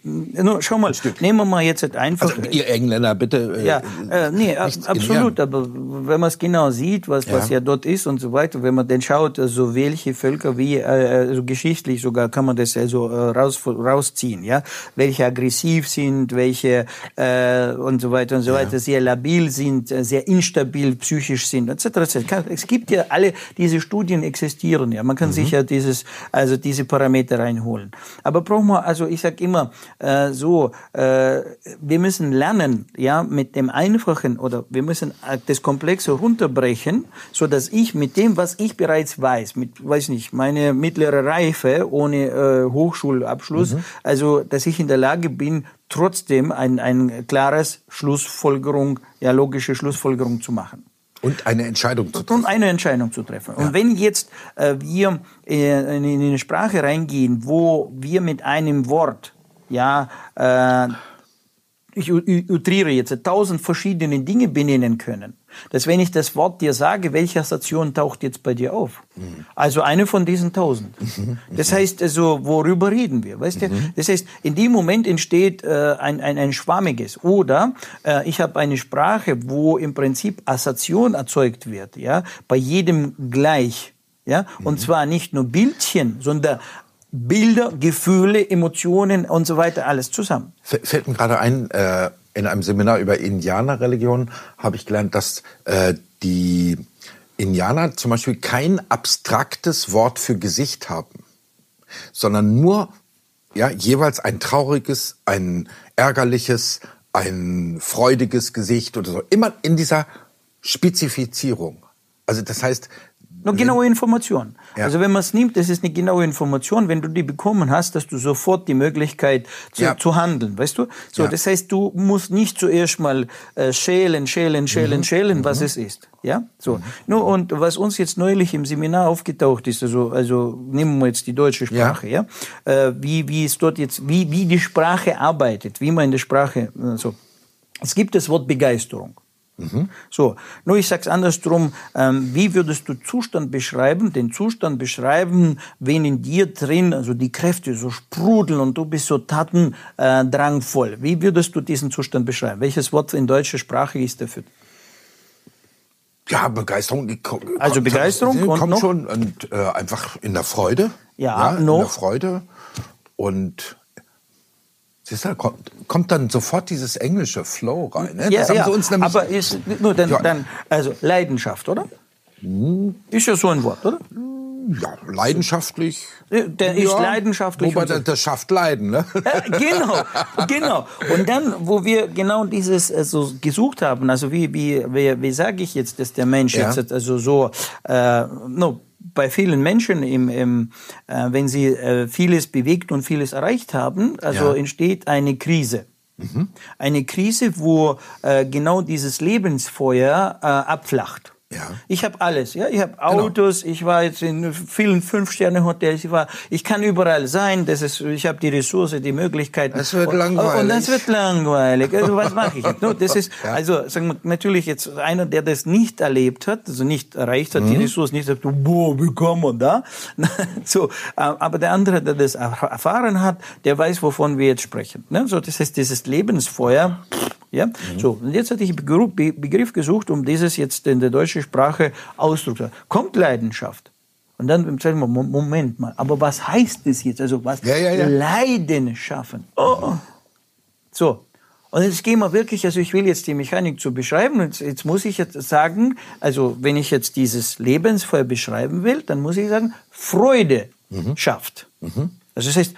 Nur, schau mal, nehmen wir mal jetzt einfach. Also ihr Engländer, bitte. äh, Ja, äh, nee, absolut. Aber wenn man es genau sieht, was, was Ja. ja dort ist und so weiter, wenn man dann schaut, also welche Völker wie, äh, also geschichtlich sogar kann man das also äh, raus, rausziehen, ja, welche aggressiv sind, welche äh, und so weiter und so weiter, sehr labil sind, äh, sehr instabil psychisch sind, etc. etc. Es gibt ja alle diese Studien existieren, ja, man kann Mhm. sich ja dieses, also diese Parameter reinholen. Aber braucht man, also ich sag immer äh, so, äh, wir müssen lernen, ja, mit dem Einfachen oder wir müssen äh, das Komplexe runterbrechen, so dass ich mit dem, was ich bereits weiß, mit, weiß nicht, meine mittlere Reife ohne äh, Hochschulabschluss, also dass ich in der Lage bin, trotzdem ein, ein klares Schlussfolgerung, ja, logische Schlussfolgerung zu machen Und eine Entscheidung zu treffen. und eine Entscheidung zu treffen. Und wenn jetzt äh, wir äh, in, in eine Sprache reingehen, wo wir mit einem Wort, ja, äh, ich utriere jetzt, tausend verschiedene Dinge benennen können, dass wenn ich das Wort dir sage, welche Assoziation taucht jetzt bei dir auf? Also eine von diesen tausend. Das heißt also, worüber reden wir? Weißt du? Das heißt, in dem Moment entsteht äh, ein, ein, ein schwammiges. Oder äh, ich habe eine Sprache, wo im Prinzip Assoziation erzeugt wird, ja, bei jedem gleich. Ja, und zwar nicht nur Bildchen, sondern Bilder, Gefühle, Emotionen und so weiter, alles zusammen. Fällt mir gerade ein, äh, in einem Seminar über Indianerreligion habe ich gelernt, dass äh, die Indianer zum Beispiel kein abstraktes Wort für Gesicht haben, sondern nur ja, jeweils ein trauriges, ein ärgerliches, ein freudiges Gesicht oder so. Immer in dieser Spezifizierung. Also das heißt, Nur genaue Information. Ja. Also wenn man es nimmt, das ist eine genaue Information. Wenn du die bekommen hast, hast du sofort die Möglichkeit zu, Ja. zu handeln, weißt du? So, Ja. das heißt, du musst nicht zuerst mal äh, schälen, schälen, schälen, Mhm. schälen, was es ist. Ja, so. Nur und was uns jetzt neulich im Seminar aufgetaucht ist, also also nehmen wir jetzt die deutsche Sprache, ja, Äh, wie wie es dort jetzt, wie wie die Sprache arbeitet, wie man in der Sprache äh, so. Es gibt das Wort Begeisterung. So, nur ich sag's andersrum, ähm, wie würdest du Zustand beschreiben, den Zustand beschreiben, wenn in dir drin, also die Kräfte so sprudeln und du bist so tatendrangvoll. Äh, wie würdest du diesen Zustand beschreiben? Welches Wort in deutscher Sprache ist dafür? Ja, Begeisterung. die Also kommt- Begeisterung kommt noch? schon und äh, einfach in der Freude. Ja, in noch? der Freude und siehst du, kommt, kommt dann sofort dieses englische Flow rein. Ne? das haben sie uns nämlich, aber ist nur dann, Ja. dann also Leidenschaft, oder? Ist ja so ein Wort, oder? ja, leidenschaftlich. Der ist leidenschaftlich Wobei das, das schafft Leiden, ne? Ja, genau, genau. Und dann, wo wir genau dieses also gesucht haben, also wie wie wie, wie sage ich jetzt, dass der Mensch Ja. jetzt also so, äh, no, bei vielen Menschen im, im äh, wenn sie äh, vieles bewegt und vieles erreicht haben, also Ja. entsteht eine Krise. Eine Krise, wo äh, genau dieses Lebensfeuer äh, abflacht. Ja. Ich habe alles, ja. Ich habe Autos, ich war jetzt in vielen Fünf-Sterne-Hotels, ich war, ich kann überall sein. Das ist, ich habe die Ressource, die Möglichkeiten. Es wird und, langweilig. Und das wird langweilig. Also was mache ich jetzt? Das ist also sagen wir, natürlich jetzt einer, der das nicht erlebt hat, also nicht erreicht hat, die Ressource nicht sagt, boah, wie kann man da? so, äh, aber der andere, der das erf- erfahren hat, der weiß, wovon wir jetzt sprechen. Ne? So, das heißt, dieses Lebensfeuer. Ja, so. Und jetzt hatte ich einen Begriff- Be- Begriff gesucht, um dieses jetzt in der deutschen Sprache Ausdruck zu Kommt Leidenschaft. Und dann sagen wir, Mo- Moment mal, aber was heißt das jetzt? Also was? Ja, ja, ja. Leiden schaffen. Oh. So. Und jetzt gehen wir wirklich, also ich will jetzt die Mechanik zu beschreiben, und jetzt, jetzt muss ich jetzt sagen, also wenn ich jetzt dieses Lebensfeuer beschreiben will, dann muss ich sagen, Freude schafft. Also das heißt,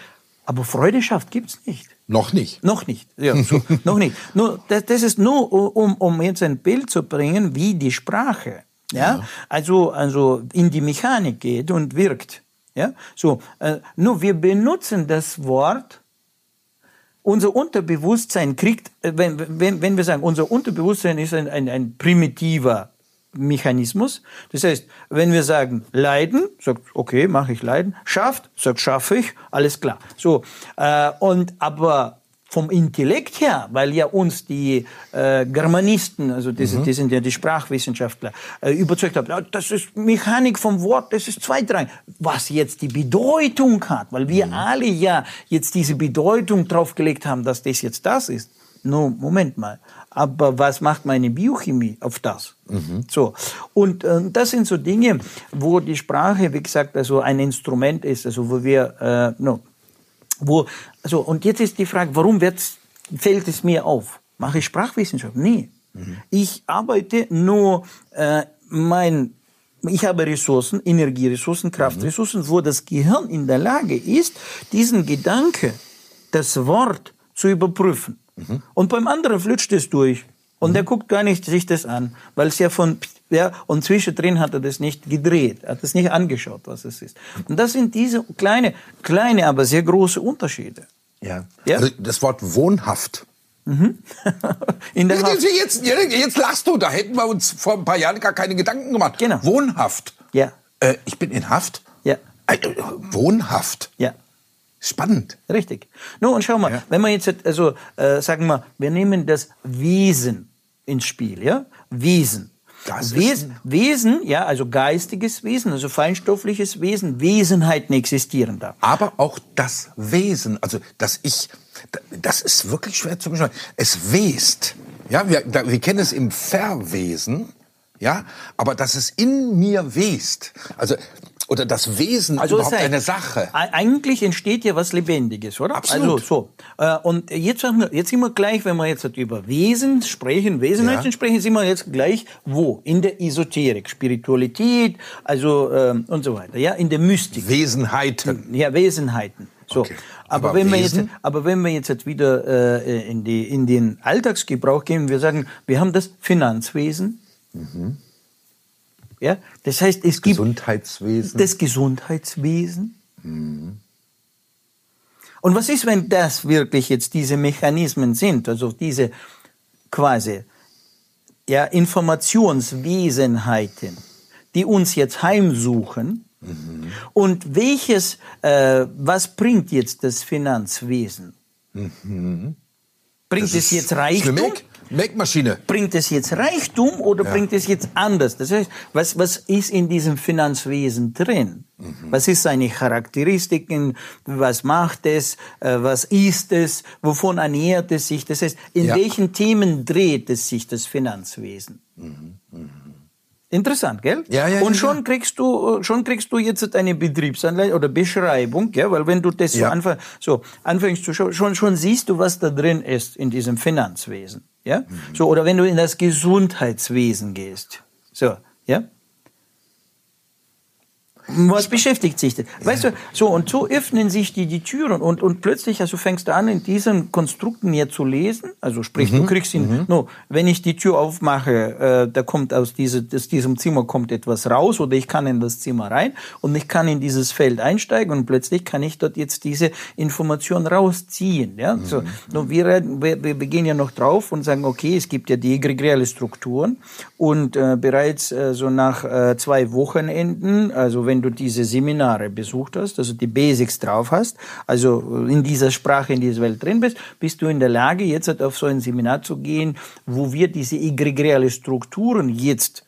aber Freude schafft gibt's nicht. Noch nicht. Noch nicht. Ja, so, noch nicht. Nur, das, das ist nur, um, um jetzt ein Bild zu bringen, wie die Sprache, ja, Also, also in die Mechanik geht und wirkt. Ja, so, äh, nur wir benutzen das Wort, unser Unterbewusstsein kriegt, äh, wenn, wenn, wenn wir sagen, unser Unterbewusstsein ist ein, ein, ein primitiver Mechanismus. Das heißt, wenn wir sagen Leiden, sagt okay, mache ich Leiden, schafft, sagt schaffe ich, alles klar. So äh, und aber vom Intellekt her, weil ja uns die äh, Germanisten, also die, sind- die sind ja die Sprachwissenschaftler, äh, überzeugt haben, das ist Mechanik vom Wort, das ist zweitrangig. Was jetzt die Bedeutung hat, weil wir alle ja jetzt diese Bedeutung draufgelegt haben, dass das jetzt das ist. No, Moment mal. Aber was macht meine Biochemie auf das? So. Und äh, das sind so Dinge, wo die Sprache, wie gesagt, also ein Instrument ist, also wo wir, äh, no, wo, also, und jetzt ist die Frage, warum wird's, fällt es mir auf? Mache ich Sprachwissenschaft? Nee. Ich arbeite nur äh, mein ich habe Ressourcen, Energieressourcen, Kraftressourcen, wo das Gehirn in der Lage ist, diesen Gedanke, das Wort zu überprüfen. Und beim anderen flutscht es durch. Und der guckt gar nicht sich das an, weil es ja von, ja, und zwischendrin hat er das nicht gedreht, hat es nicht angeschaut, was es ist. Und das sind diese kleine, kleine, aber sehr große Unterschiede. Ja. Ja? Also das Wort wohnhaft. In der. Jetzt, jetzt, jetzt lachst du, da hätten wir uns vor ein paar Jahren gar keine Gedanken gemacht. Genau. Wohnhaft. Ja. Äh, ich bin in Haft? Ja. Äh, wohnhaft. Ja. Spannend. Richtig. Nun, und schau mal, Ja. wenn wir jetzt, also, äh, sagen wir, wir nehmen das Wesen ins Spiel, ja? Wesen. Das Wesen, Wesen, ja, also geistiges Wesen, also feinstoffliches Wesen, Wesenheiten existieren da. Aber auch das Wesen, also das Ich, das ist wirklich schwer zu beschreiben. Es west. Ja, wir, wir kennen es im Verwesen, ja, aber dass es in mir west. Also, oder das Wesen Also überhaupt eine Sache. Eigentlich entsteht ja was Lebendiges, oder? Absolut. Also so. Äh, Und jetzt, jetzt sind wir gleich, wenn wir jetzt über Wesen sprechen, Wesenheiten Ja. sprechen, sind wir jetzt gleich wo? In der Esoterik, Spiritualität, also ähm, und so weiter, ja, in der Mystik. Wesenheiten. Ja, Wesenheiten. So. Okay. Aber, Aber wenn wir jetzt, aber wenn wir jetzt wieder äh, in, die, in den Alltagsgebrauch gehen, wir sagen, wir haben das Finanzwesen. Ja, das heißt, es gibt Gesundheitswesen. das Gesundheitswesen. Und was ist, wenn das wirklich jetzt diese Mechanismen sind, also diese quasi ja, Informationswesenheiten, die uns jetzt heimsuchen? Und welches, äh, was bringt jetzt das Finanzwesen? Bringt Das es jetzt Reichtum? Make- Make-Maschine. bringt es jetzt Reichtum oder bringt es jetzt anders? Das heißt, was, was ist in diesem Finanzwesen drin? Was ist seine Charakteristiken? Was macht es? Äh, Was ist es? Wovon ernährt es sich? Das heißt, in Ja. welchen Themen dreht es sich, das Finanzwesen? Interessant, gell? Ja, ja, Und ja, schon ja. kriegst du, schon kriegst du jetzt eine Betriebsanleitung oder Beschreibung, ja, weil wenn du das so Ja. anfängst, so anfängst zu schauen, schon, schon siehst du, was da drin ist in diesem Finanzwesen, ja? Mhm. So, oder wenn du in das Gesundheitswesen gehst, so, ja? Was beschäftigt sich das? Weißt du, so, und so öffnen sich die, die Türen und, und plötzlich, also fängst du an, in diesen Konstrukten hier zu lesen. Also sprich, Mhm. du kriegst ihn, no, wenn ich die Tür aufmache, äh, da kommt aus, diese, aus diesem Zimmer kommt etwas raus oder ich kann in das Zimmer rein und ich kann in dieses Feld einsteigen und plötzlich kann ich dort jetzt diese Information rausziehen. Ja? So, Mhm. no, wir, reden- wir, wir wir gehen ja noch drauf und sagen, okay, es gibt ja die egregiale Strukturen und äh, bereits äh, so nach äh, zwei Wochenenden, also wenn du diese Seminare besucht hast, also die Basics drauf hast, also in dieser Sprache, in dieser Welt drin bist, bist du in der Lage, jetzt auf so ein Seminar zu gehen, wo wir diese egregiale Strukturen jetzt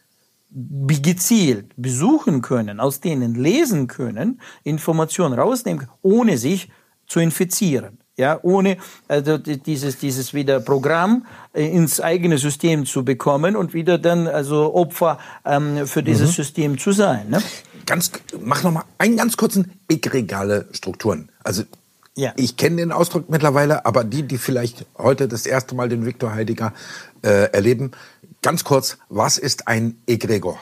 gezielt besuchen können, aus denen lesen können, Informationen rausnehmen, können, ohne sich zu infizieren. Ja, ohne also di- dieses, dieses wieder Programm äh, ins eigene System zu bekommen und wieder dann also Opfer ähm, für dieses System zu sein. Ne? Ganz, mach noch mal einen ganz kurzen egregale Strukturen. Also Ja. ich kenne den Ausdruck mittlerweile, aber die, die vielleicht heute das erste Mal den Viktor Heidegger äh, erleben, ganz kurz, was ist ein Egregor?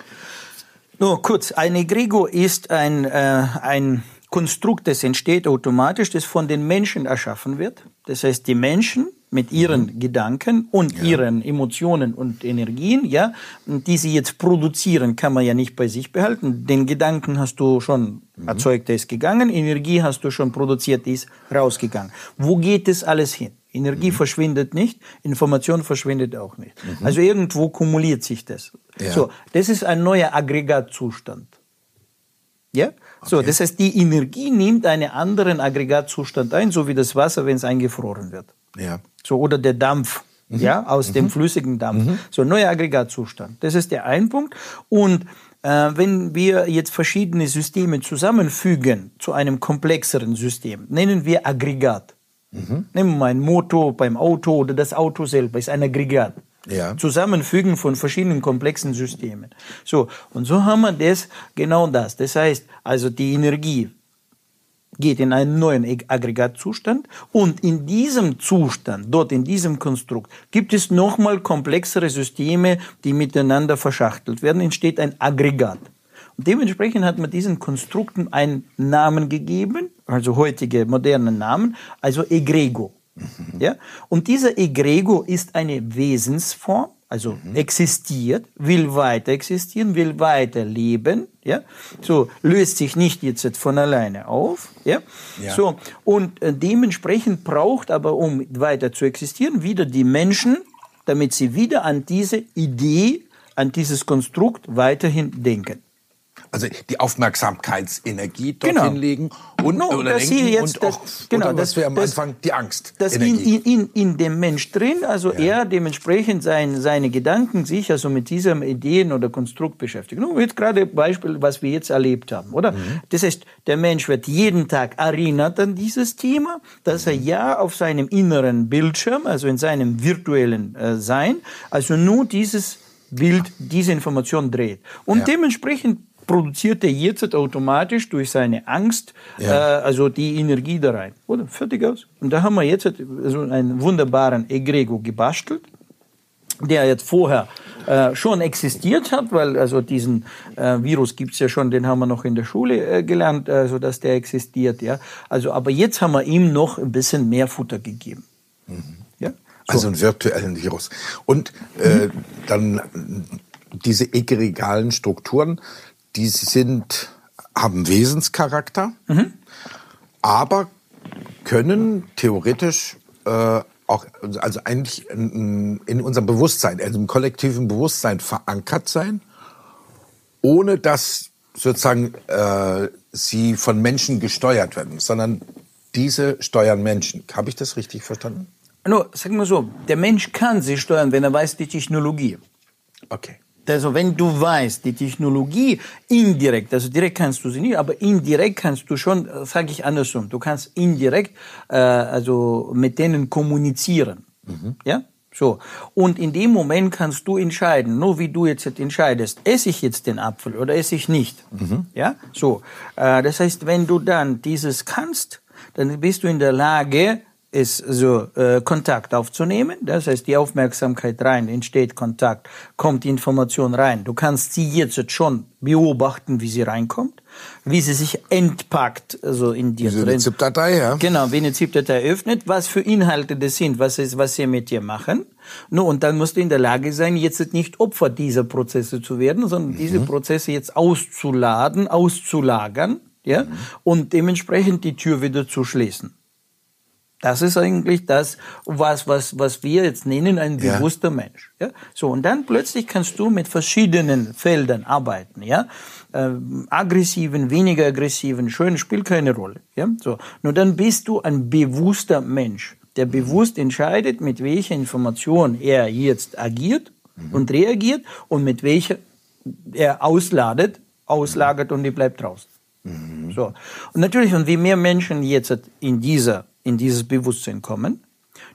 Nur kurz, ein Egregor ist ein, äh, ein Konstrukt, das entsteht automatisch, das von den Menschen erschaffen wird. Das heißt, die Menschen mit ihren Gedanken und ihren Emotionen und Energien, ja, die sie jetzt produzieren, kann man ja nicht bei sich behalten. Den Gedanken hast du schon erzeugt, der ist gegangen. Energie hast du schon produziert, die ist rausgegangen. Wo geht das alles hin? Energie verschwindet nicht, Information verschwindet auch nicht. Also irgendwo kumuliert sich das. Ja. So, das ist ein neuer Aggregatzustand. Ja? So, das heißt, die Energie nimmt einen anderen Aggregatzustand ein, so wie das Wasser, wenn es eingefroren wird. Ja. So, oder der Dampf, ja, aus dem flüssigen Dampf. So, neuer Aggregatzustand. Das ist der ein Punkt. Und äh, wenn wir jetzt verschiedene Systeme zusammenfügen zu einem komplexeren System, nennen wir Aggregat. Nehmen wir mal ein Motor beim Auto oder das Auto selber ist ein Aggregat. Ja. Zusammenfügen von verschiedenen komplexen Systemen. So, und so haben wir das, genau das. Das heißt, also die Energie geht in einen neuen Ag- Aggregatzustand und in diesem Zustand, dort in diesem Konstrukt, gibt es nochmal komplexere Systeme, die miteinander verschachtelt werden, entsteht ein Aggregat. Und dementsprechend hat man diesen Konstrukten einen Namen gegeben, also heutige moderne Namen, also Egrego. Ja? Und dieser Egrego ist eine Wesensform, also existiert, will weiter existieren, will weiter leben, ja? so löst sich nicht jetzt von alleine auf, ja? Ja. So, und äh, dementsprechend braucht aber, um weiter zu existieren, wieder die Menschen, damit sie wieder an diese Idee, an dieses Konstrukt weiterhin denken. Also die Aufmerksamkeitsenergie dorthin Genau. legen und, No, oder dass sie denken jetzt und das- auch, genau, oder was das- wir am das- Anfang, die Angst. dass in, in, in, dem Mensch drin, also er dementsprechend sein, seine Gedanken sich also mit diesem Ideen oder Konstrukt beschäftigt. Nun, jetzt gerade Beispiel, was wir jetzt erlebt haben, oder? Mhm. Das heißt, der Mensch wird jeden Tag erinnert an dieses Thema, dass er ja auf seinem inneren Bildschirm, also in seinem virtuellen äh, Sein, also nur dieses Bild, diese Information dreht. Und Ja. dementsprechend produziert er jetzt automatisch durch seine Angst Ja. äh, also die Energie da rein. Oder? Fertig aus. Und da haben wir jetzt so einen wunderbaren Egrego gebastelt, der jetzt vorher äh, schon existiert hat, weil also diesen äh, Virus gibt's ja schon, den haben wir noch in der Schule äh, gelernt, äh, so dass der existiert. Ja. Also, aber jetzt haben wir ihm noch ein bisschen mehr Futter gegeben. Ja. So. Also einen virtuellen Virus. Und äh, dann diese egregalen Strukturen, die sind, haben Wesenscharakter, aber können theoretisch äh, auch, also eigentlich in, in unserem Bewusstsein, also im kollektiven Bewusstsein verankert sein, ohne dass sozusagen äh, sie von Menschen gesteuert werden, sondern diese steuern Menschen. Habe ich das richtig verstanden? No, sagen wir so, der Mensch kann sie steuern, wenn er weiß die Technologie. Okay. Also wenn du weißt, die Technologie indirekt, also direkt kannst du sie nicht, aber indirekt kannst du schon, sage ich andersrum, du kannst indirekt äh, also mit denen kommunizieren. Ja? So. Und in dem Moment kannst du entscheiden, nur wie du jetzt entscheidest, esse ich jetzt den Apfel oder esse ich nicht. Mhm. Ja, so. Äh, das heißt, wenn du dann dieses kannst, dann bist du in der Lage, ist so äh, Kontakt aufzunehmen. Das heißt, die Aufmerksamkeit rein, entsteht Kontakt, kommt die Information rein. Du kannst sie jetzt schon beobachten, wie sie reinkommt, wie sie sich entpackt, also in dir Diese drin. ZIP-Datei, ja. Genau, wie eine ZIP-Datei öffnet, was für Inhalte das sind, was ist, was sie mit dir machen. No, und dann musst du in der Lage sein, jetzt nicht Opfer dieser Prozesse zu werden, sondern mhm. diese Prozesse jetzt auszuladen, auszulagern, ja, mhm. und dementsprechend die Tür wieder zu schließen. Das ist eigentlich das, was, was, was wir jetzt nennen, ein bewusster ja. Mensch. Ja? So, und dann plötzlich kannst du mit verschiedenen Feldern arbeiten. Ja? Ähm, aggressiven, weniger aggressiven, schön, spielt keine Rolle. Ja? So, nur dann bist du ein bewusster Mensch, der bewusst entscheidet, mit welcher Information er jetzt agiert mhm. und reagiert und mit welcher er ausladet, auslagert und die bleibt draußen. Mhm. So. Und natürlich, und wie mehr Menschen jetzt in dieser in dieses Bewusstsein kommen,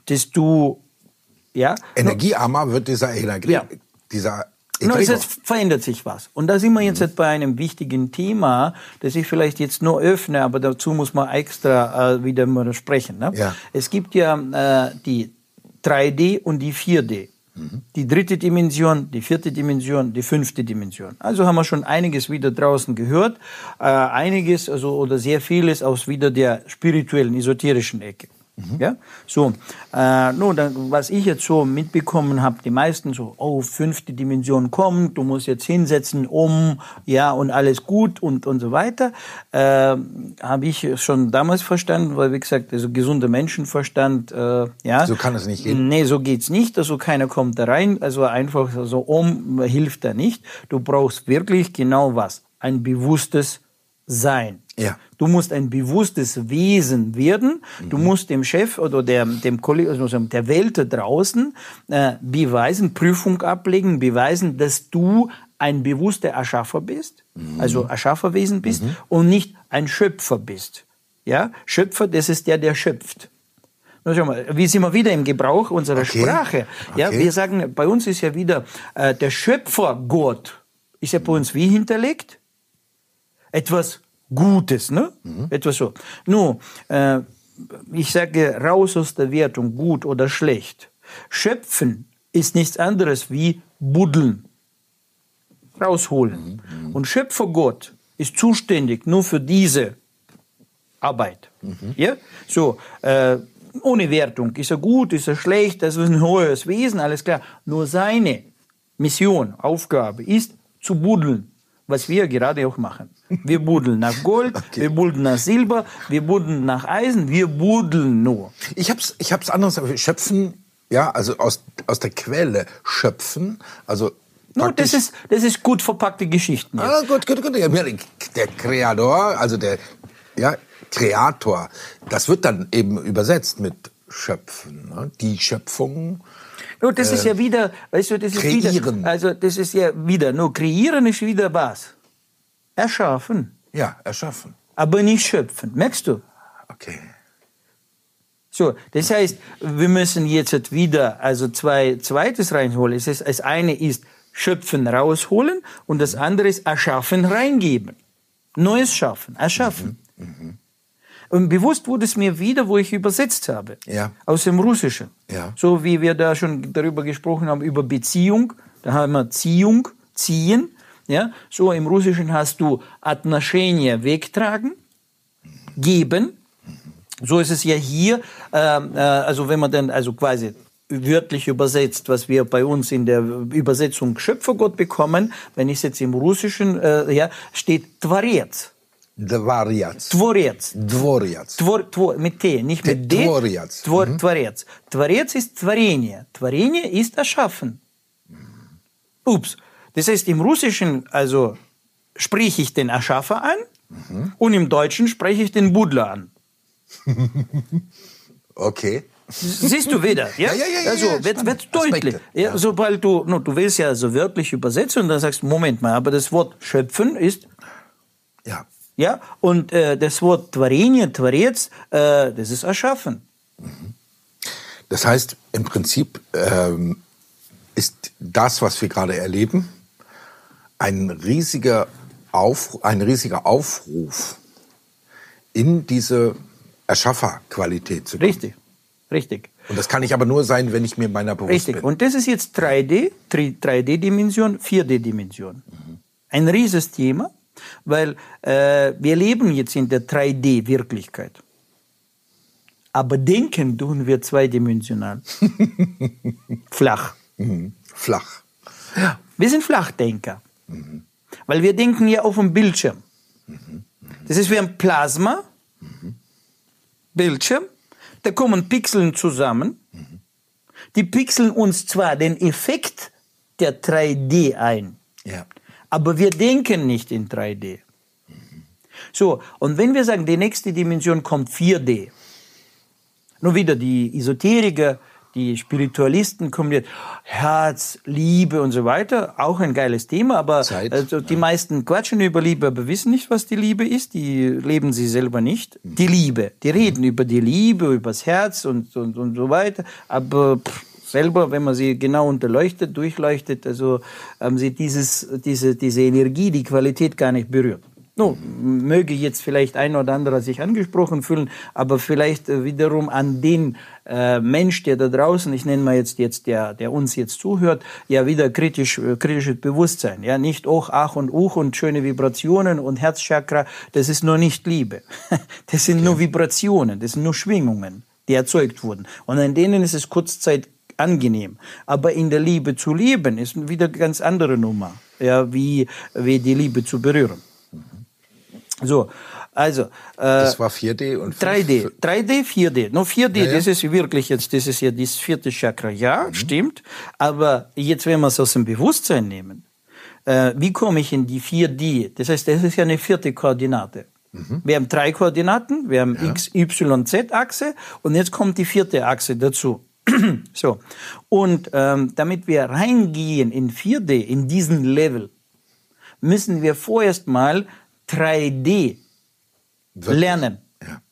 dass du, ja. Energiearmer wird dieser Energie, ja. dieser No, es jetzt verändert sich was. Und da sind wir jetzt mhm. bei einem wichtigen Thema, das ich vielleicht jetzt nur öffne, aber dazu muss man extra äh, wieder mal sprechen. Ne? Ja. Es gibt ja äh, die 3D und die 4D. Die dritte Dimension, die vierte Dimension, die fünfte Dimension. Also haben wir schon einiges wieder draußen gehört, äh, einiges also oder sehr vieles aus wieder der spirituellen, esoterischen Ecke. Mhm. Ja, so. Äh, no, dann, was ich jetzt so mitbekommen habe, die meisten so, oh, fünfte Dimension kommt, du musst jetzt hinsetzen, um, ja, und alles gut und, und so weiter. Äh, habe ich schon damals verstanden, weil, wie gesagt, also gesunder Menschenverstand, äh, ja. So kann es nicht gehen. Nee, so geht's nicht. Also keiner kommt da rein. Also einfach so um hilft da nicht. Du brauchst wirklich genau was. Ein bewusstes Sein. Ja. Du musst ein bewusstes Wesen werden. Mhm. Du musst dem Chef oder der, dem also der Welt da draußen äh, beweisen, Prüfung ablegen, beweisen, dass du ein bewusster Erschaffer bist, mhm. also Erschafferwesen bist mhm. und nicht ein Schöpfer bist. Ja, Schöpfer, das ist der, der schöpft. wie sind wir wieder im Gebrauch unserer okay. Sprache? Ja, okay. wir sagen, bei uns ist ja wieder äh, der Schöpfer Gott. Ist ja bei uns wie hinterlegt? Etwas Gutes, ne? Mhm. Etwas so. Nun, äh, ich sage raus aus der Wertung, gut oder schlecht. Schöpfen ist nichts anderes wie buddeln, rausholen. Mhm. mhm. Und Schöpfergott ist zuständig nur für diese Arbeit. Mhm. Ja? So, äh, ohne Wertung. Ist er gut, ist er schlecht, das ist ein hohes Wesen, alles klar. Nur seine Mission, Aufgabe ist zu buddeln, was wir gerade auch machen. Wir buddeln nach Gold, okay. wir buddeln nach Silber, wir buddeln nach Eisen, wir buddeln nur. Ich hab's, ich hab's anders, schöpfen, ja, also aus, aus der Quelle schöpfen, also No, das ist, das ist gut verpackte Geschichten. Ah, gut, gut, gut. Der Kreator, also der ja, Kreator, das wird dann eben übersetzt mit Schöpfen. Ne? Die Schöpfung. No, das äh, ist ja wieder, weißt du, das ist kreieren. wieder, also das ist ja wieder, nur kreieren ist wieder was? Erschaffen. Ja, erschaffen. Aber nicht schöpfen. Merkst du? Okay. So, das heißt, wir müssen jetzt wieder also zwei zweites reinholen. Es ist, das eine ist schöpfen rausholen und das andere ist erschaffen reingeben. Neues schaffen, erschaffen. Mhm. Mhm. Und bewusst wurde es mir wieder, wo ich übersetzt habe. Ja. Aus dem Russischen. Ja. So wie wir da schon darüber gesprochen haben, über Beziehung. Da haben wir Ziehung, ziehen. Ja, so im Russischen hast du отношения wegtragen, geben. So ist es ja hier, äh, äh, also wenn man dann also quasi wörtlich übersetzt, was wir bei uns in der Übersetzung Schöpfergott bekommen, wenn ich es jetzt im Russischen, äh, ja, steht Tворец. Dvorец. Tvorец. Dvorец. Твор, твор, mit T, nicht mit D. Tvorец. Твор, mhm. Творец. Творец ist Творение. Творение ist erschaffen. Ups. Das heißt, im Russischen, also spreche ich den Erschaffer an mhm. und im Deutschen spreche ich den Buddler an. okay. Siehst du wieder, ja? Ja, ja, ja. Also wird, wird deutlich. Ja, sobald du, no, du willst ja so wörtlich übersetzen und dann sagst, Moment mal, aber das Wort schöpfen ist. Ja. Ja, und äh, das Wort Tvarenie, Tvarets, äh, das ist erschaffen. Das heißt, im Prinzip ähm, ist das, was wir gerade erleben, ein riesiger, Auf, ein riesiger Aufruf in diese Erschafferqualität zu kommen. Richtig, richtig. Und das kann ich aber nur sein, wenn ich mir meiner bewusst richtig. bin. Und das ist jetzt 3D, 3D-Dimension, 4D-Dimension. Mhm. Ein rieses Thema, weil äh, wir leben jetzt in der 3D-Wirklichkeit. Aber denken tun wir zweidimensional. Flach. Mhm. Flach. Ja. Wir sind Flachdenker. Mhm. Weil wir denken ja auf dem Bildschirm. Mhm. Das ist wie ein Plasma. Bildschirm. Da kommen Pixeln zusammen. Die pixeln uns zwar den Effekt der 3D ein. Ja. Aber wir denken nicht in 3D. So, und wenn wir sagen, die nächste Dimension kommt 4D, nur wieder die Esoteriker, die Spiritualisten kommen jetzt, Herz, Liebe und so weiter, auch ein geiles Thema, aber Zeit, also die ja. meisten quatschen über Liebe, aber wissen nicht, was die Liebe ist, die leben sie selber nicht. Mhm. Die Liebe, die reden über die Liebe, über das Herz und, und, und so weiter, aber pff, selber, wenn man sie genau unterleuchtet, durchleuchtet, also haben sie dieses, diese, diese Energie, die Qualität gar nicht berührt. No, möge jetzt vielleicht ein oder anderer sich angesprochen fühlen, aber vielleicht äh, wiederum an den äh, Mensch, der da draußen, ich nenne mal jetzt jetzt der, der uns jetzt zuhört, ja wieder kritisch äh, kritisches Bewusstsein, ja nicht auch Ach und Uch und schöne Vibrationen und Herzchakra, das ist nur nicht Liebe, das sind okay. nur Vibrationen, das sind nur Schwingungen, die erzeugt wurden und an denen ist es kurzzeit angenehm, aber in der Liebe zu leben ist wieder eine ganz andere Nummer, ja wie wie die Liebe zu berühren. So, also. Äh, das war 4D und 3D. 3D, 4D. Nur 4D, ja, ja. das ist wirklich jetzt, das ist ja das vierte Chakra. Ja, mhm. stimmt. Aber jetzt, wenn wir es aus dem Bewusstsein nehmen, äh, wie komme ich in die 4D? Das heißt, das ist ja eine vierte Koordinate. Mhm. Wir haben drei Koordinaten, wir haben ja. X, Y, Z-Achse und jetzt kommt die vierte Achse dazu. so. Und ähm, damit wir reingehen in 4D, in diesen Level, müssen wir vorerst mal 3D Wirklich? lernen. Ja.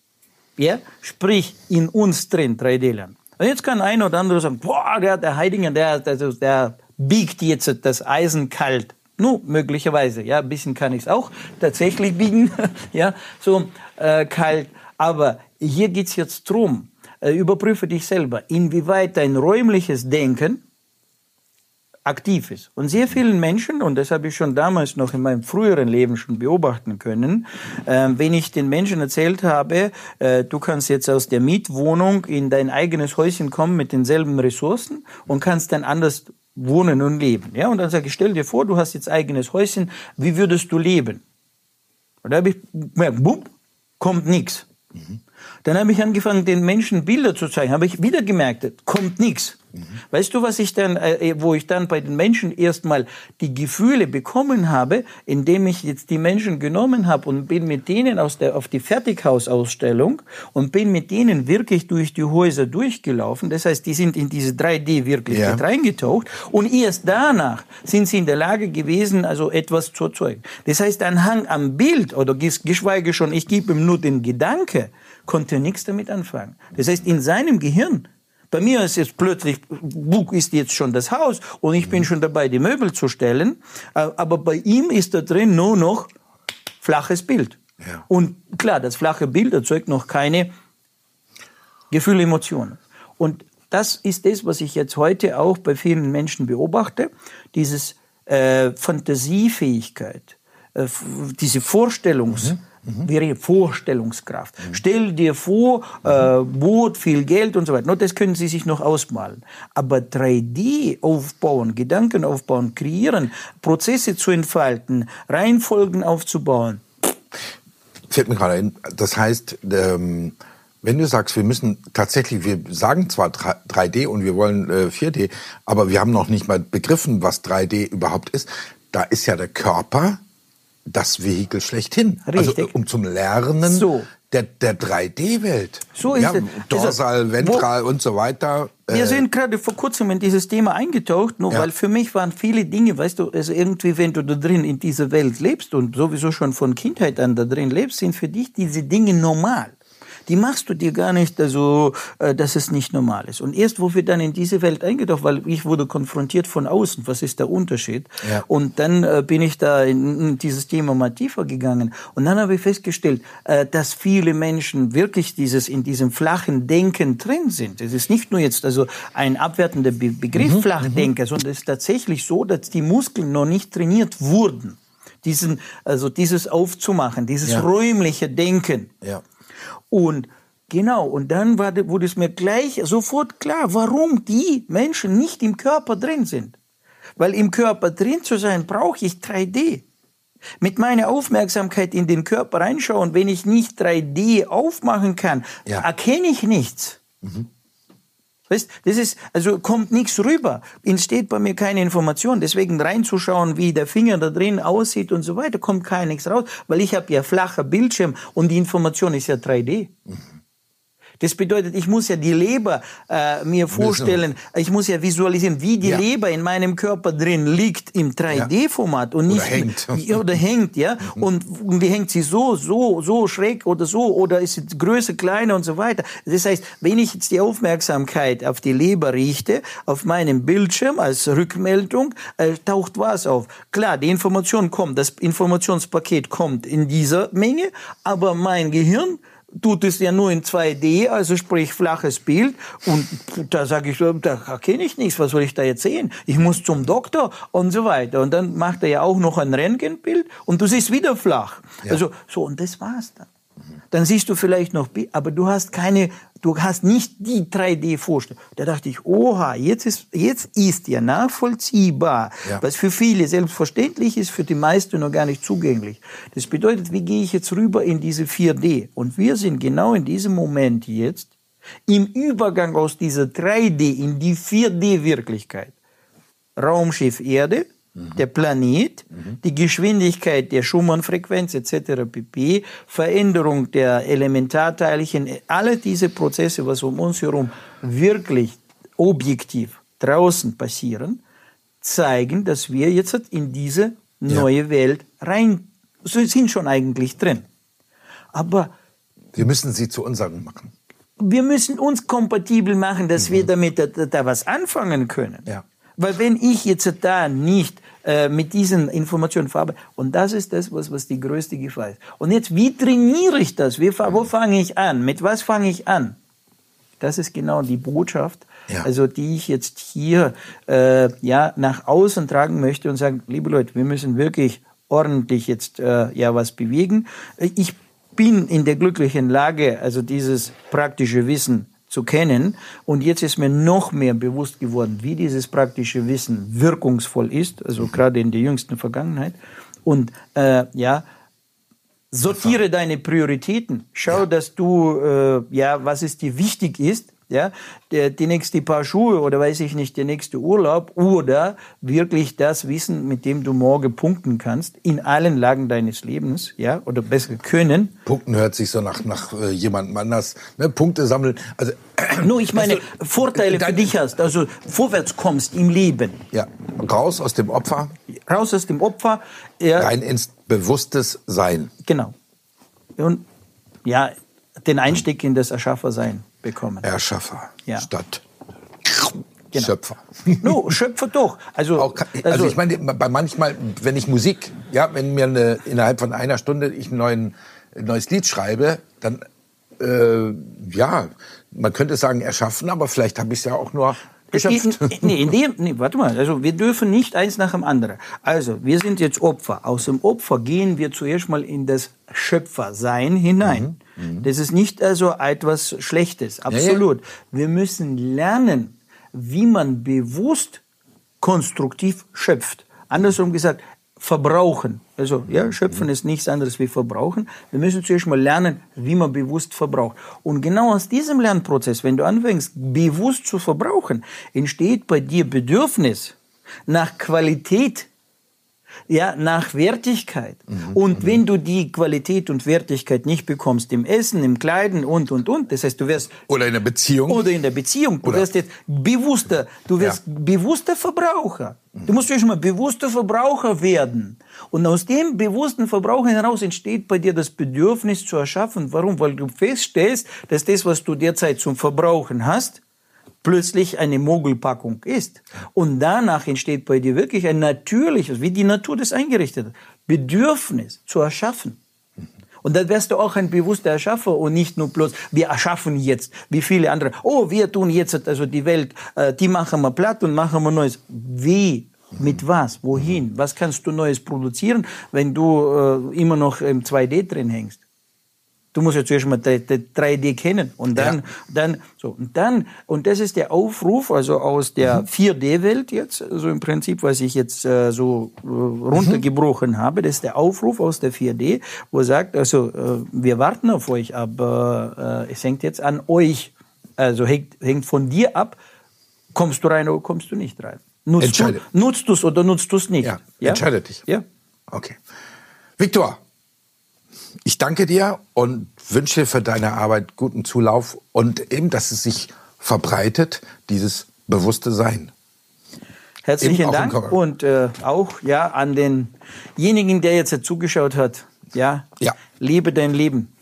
ja. Sprich, in uns drin 3D lernen. Und jetzt kann ein oder andere sagen, boah, der, der Heidinger, der, der, der biegt jetzt das Eisen kalt. Nun, möglicherweise, ja, ein bisschen kann ich es auch tatsächlich biegen, ja, so äh, kalt. Aber hier geht's jetzt drum, überprüfe dich selber, inwieweit dein räumliches Denken aktiv ist. Und sehr vielen Menschen, und das habe ich schon damals noch in meinem früheren Leben schon beobachten können, äh, wenn ich den Menschen erzählt habe, äh, du kannst jetzt aus der Mietwohnung in dein eigenes Häuschen kommen mit denselben Ressourcen und kannst dann anders wohnen und leben. Ja, und dann sage ich, stell dir vor, du hast jetzt eigenes Häuschen, wie würdest du leben? Und da habe ich gemerkt, bupp, kommt nichts. Mhm. Dann habe ich angefangen, den Menschen Bilder zu zeigen. Habe ich wieder gemerkt, kommt nichts. Mhm. Weißt du, was ich dann, äh, wo ich dann bei den Menschen erstmal die Gefühle bekommen habe, indem ich jetzt die Menschen genommen habe und bin mit denen aus der, auf die Fertighausausstellung und bin mit denen wirklich durch die Häuser durchgelaufen. Das heißt, die sind in diese 3D wirklich ja. reingetaucht und erst danach sind sie in der Lage gewesen, also etwas zu erzeugen. Das heißt, ein Hang am Bild oder geschweige schon, ich gebe ihm nur den Gedanke, konnte nichts damit anfangen. Das heißt, in seinem Gehirn bei mir ist jetzt plötzlich, Bug ist jetzt schon das Haus und ich bin schon dabei, die Möbel zu stellen. Äh, aber bei ihm ist da drin nur noch flaches Bild. Ja. Und klar, das flache Bild erzeugt noch keine Gefühle, Emotionen. Und das ist das, was ich jetzt heute auch bei vielen Menschen beobachte. Dieses äh, Fantasiefähigkeit, äh, diese Vorstellungs- mhm mhm. wäre Vorstellungskraft. Mhm. Stell dir vor, äh, Boot, viel Geld und so weiter. No, das können Sie sich noch ausmalen. Aber 3D aufbauen, Gedanken aufbauen, kreieren, Prozesse zu entfalten, Reihenfolgen aufzubauen. Fällt mir gerade ein. Das heißt, ähm, wenn du sagst, wir müssen tatsächlich, wir sagen zwar 3D und wir wollen äh, 4D, aber wir haben noch nicht mal begriffen, was 3D überhaupt ist. Da ist ja der Körper das Vehikel schlechthin. Also, Richtig. Also um zum Lernen so. der, der 3D-Welt. So ist ja, es. Dorsal, also, Ventral und so weiter. Wir äh, sind gerade vor kurzem in dieses Thema eingetaucht, nur ja. weil für mich waren viele Dinge, weißt du, also irgendwie, wenn du da drin in dieser Welt lebst und sowieso schon von Kindheit an da drin lebst, sind für dich diese Dinge normal. Die machst du dir gar nicht, also, äh, dass es nicht normal ist. Und erst, wo wir dann in diese Welt eingetaucht, weil ich wurde konfrontiert von außen, was ist der Unterschied? Ja. Und dann äh, bin ich da in, dieses Thema mal tiefer gegangen. Und dann habe ich festgestellt, äh, dass viele Menschen wirklich dieses in diesem flachen Denken drin sind. Es ist nicht nur jetzt also ein abwertender Be Begriff mhm, Flachdenker, mhm. sondern es ist tatsächlich so, dass die Muskeln noch nicht trainiert wurden diesen, also dieses aufzumachen, dieses ja. räumliche Denken. Ja. Und Genau, und dann war, wurde es mir gleich sofort klar, warum die Menschen nicht im Körper drin sind. Weil im Körper drin zu sein, brauche ich 3D. Mit meiner Aufmerksamkeit in den Körper reinschauen, wenn ich nicht 3D aufmachen kann, ja. erkenne ich nichts. Mhm. Weißt, das ist, also kommt nichts rüber. Entsteht bei mir keine Information. Deswegen reinzuschauen, wie der Finger da drin aussieht und so weiter, kommt kein nichts raus, weil ich habe ja flacher Bildschirm und die Information ist ja 3D. Mhm. Das bedeutet, ich muss ja die Leber äh, mir vorstellen, ich muss ja visualisieren, wie die ja. Leber in meinem Körper drin liegt im 3D-Format und nicht oder hängt, oder hängt ja. Mhm. Und, und wie hängt sie so, so, so schräg oder so oder ist sie größer, kleiner und so weiter. Das heißt, wenn ich jetzt die Aufmerksamkeit auf die Leber richte, auf meinem Bildschirm als Rückmeldung, äh, taucht was auf. Klar, die Information kommt, das Informationspaket kommt in dieser Menge, aber mein Gehirn tut es ja nur in 2D, also sprich flaches Bild. Und da sage ich, da kenne ich nichts, was soll ich da jetzt sehen? Ich muss zum Doktor und so weiter. Und dann macht er ja auch noch ein Röntgenbild und du siehst wieder flach. Ja. Also so, und das war's dann. Dann siehst du vielleicht noch, aber du hast keine du hast nicht die 3D-Vorstellung. Da dachte ich, oha, jetzt ist, jetzt ist ja nachvollziehbar, ja. was für viele selbstverständlich ist, für die meisten noch gar nicht zugänglich. Das bedeutet, wie gehe ich jetzt rüber in diese 4D? Und wir sind genau in diesem Moment jetzt im Übergang aus dieser 3D in die 4D-Wirklichkeit. Raumschiff Erde, der Planet, die Geschwindigkeit der Schumann-Frequenz etc. pp., Veränderung der Elementarteilchen, alle diese Prozesse, was um uns herum wirklich objektiv draußen passieren, zeigen, dass wir jetzt in diese neue ja. Welt rein sind schon eigentlich drin. Aber wir müssen sie zu unseren machen. Wir müssen uns kompatibel machen, dass mhm. wir damit da, da, was anfangen können. Ja. Weil wenn ich jetzt da nicht äh, mit diesen Informationen verarbeite, und das ist das, was, was die größte Gefahr ist. Und jetzt, wie trainiere ich das? Wie, wo fange ich an? Mit was fange ich an? Das ist genau die Botschaft, ja. also die ich jetzt hier äh, ja nach außen tragen möchte und sagen, liebe Leute, wir müssen wirklich ordentlich jetzt äh, ja was bewegen. Ich bin in der glücklichen Lage, also dieses praktische Wissen zu kennen. Und jetzt ist mir noch mehr bewusst geworden, wie dieses praktische Wissen wirkungsvoll ist, also mhm. gerade in der jüngsten Vergangenheit. Und äh, ja, sortiere deine Prioritäten. Schau, ja. dass du, äh, ja, was es dir wichtig ist, ja, der, die nächste Paar Schuhe oder weiß ich nicht, der nächste Urlaub oder wirklich das Wissen, mit dem du morgen punkten kannst, in allen Lagen deines Lebens, ja, oder besser können. Punkten hört sich so nach, nach äh, jemandem anders, ne, Punkte sammeln, also. Nur, ich meine, also, Vorteile für dich hast, also vorwärts kommst im Leben. Ja, raus aus dem Opfer. Raus aus dem Opfer. Ja. Rein ins bewusstes Sein. Genau. Und ja, den Einstieg in das Erschaffersein bekommen. Erschaffer ja. statt Genau. Schöpfer. No, Schöpfer doch. Also, Auch, also, also, ich meine, bei manchmal, wenn ich Musik, ja, wenn mir eine, innerhalb von einer Stunde ich ein, neuen, ein neues Lied schreibe, dann äh, ja, man könnte sagen erschaffen, aber vielleicht habe ich es ja auch nur geschöpft. In, nee, in dem, nee, warte mal, also wir dürfen nicht eins nach dem anderen. Also wir sind jetzt Opfer. Aus dem Opfer gehen wir zuerst mal in das Schöpfersein hinein. Mhm. Mhm. Das ist nicht also etwas Schlechtes, absolut. Ja, ja. Wir müssen lernen, wie man bewusst konstruktiv schöpft. Andersrum gesagt, verbrauchen. Also, ja, schöpfen ist nichts anderes wie verbrauchen. Wir müssen zuerst mal lernen, wie man bewusst verbraucht. Und genau aus diesem Lernprozess, wenn du anfängst, bewusst zu verbrauchen, entsteht bei dir Bedürfnis nach Qualität ja, nach Wertigkeit. Mhm. Und mhm. wenn du die Qualität und Wertigkeit nicht bekommst im Essen, im Kleiden und, und, und, das heißt, du wirst... Oder in der Beziehung. Oder in der Beziehung. Du oder wirst jetzt bewusster, du wirst ja. bewusster Verbraucher. Mhm. Du musst schon mal bewusster Verbraucher werden. Und aus dem bewussten Verbrauch heraus entsteht bei dir das Bedürfnis zu erschaffen. Warum? Weil du feststellst, dass das, was du derzeit zum Verbrauchen hast, plötzlich eine Mogelpackung ist. Und danach entsteht bei dir wirklich ein natürliches, wie die Natur das eingerichtet hat, Bedürfnis zu erschaffen. Und dann wärst du auch ein bewusster Erschaffer und nicht nur bloß, wir erschaffen jetzt, wie viele andere. Oh, wir tun jetzt also die Welt, äh, die machen wir platt und machen wir Neues. Wie? Mit was? Wohin? Was kannst du Neues produzieren, wenn du äh, immer noch im 2D drin hängst? Du musst ja zuerst mal 3D kennen und dann, ja. dann, so, und dann, und das ist der Aufruf, also aus der 4D-Welt jetzt, so im Prinzip, was ich jetzt äh, so äh, runtergebrochen mhm. habe, das ist der Aufruf aus der 4D, wo er sagt, also, äh, wir warten auf euch, aber äh, es hängt jetzt an euch, also hängt, hängt von dir ab, kommst du rein oder kommst du nicht rein. Nutzt du es oder nutzt du es nicht? Ja, ja? entscheide dich. Ja. Okay. Viktor, ich danke dir und wünsche dir für deine Arbeit guten Zulauf und eben, dass es sich verbreitet, dieses bewusste Sein. Herzlichen Dank und äh, auch ja an denjenigen, der jetzt zugeschaut hat. Ja, ja. lebe dein Leben.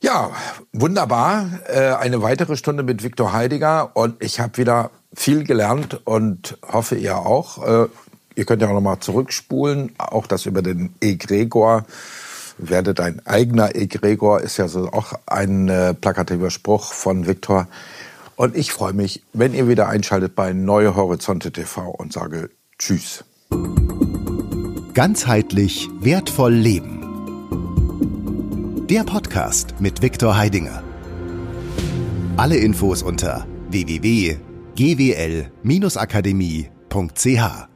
Ja, wunderbar. Äh, eine weitere Stunde mit Viktor Heidiger und ich habe wieder viel gelernt und hoffe ihr auch. Äh, ihr könnt ja auch nochmal zurückspulen, auch das über den Egregor werde dein eigener Egregor, ist ja so auch ein äh, plakativer Spruch von Viktor. Und ich freue mich, wenn ihr wieder einschaltet bei Neue Horizonte TV und sage Tschüss. Ganzheitlich wertvoll leben. Der Podcast mit Viktor Heidinger. Alle Infos unter www.gwl-akademie.ch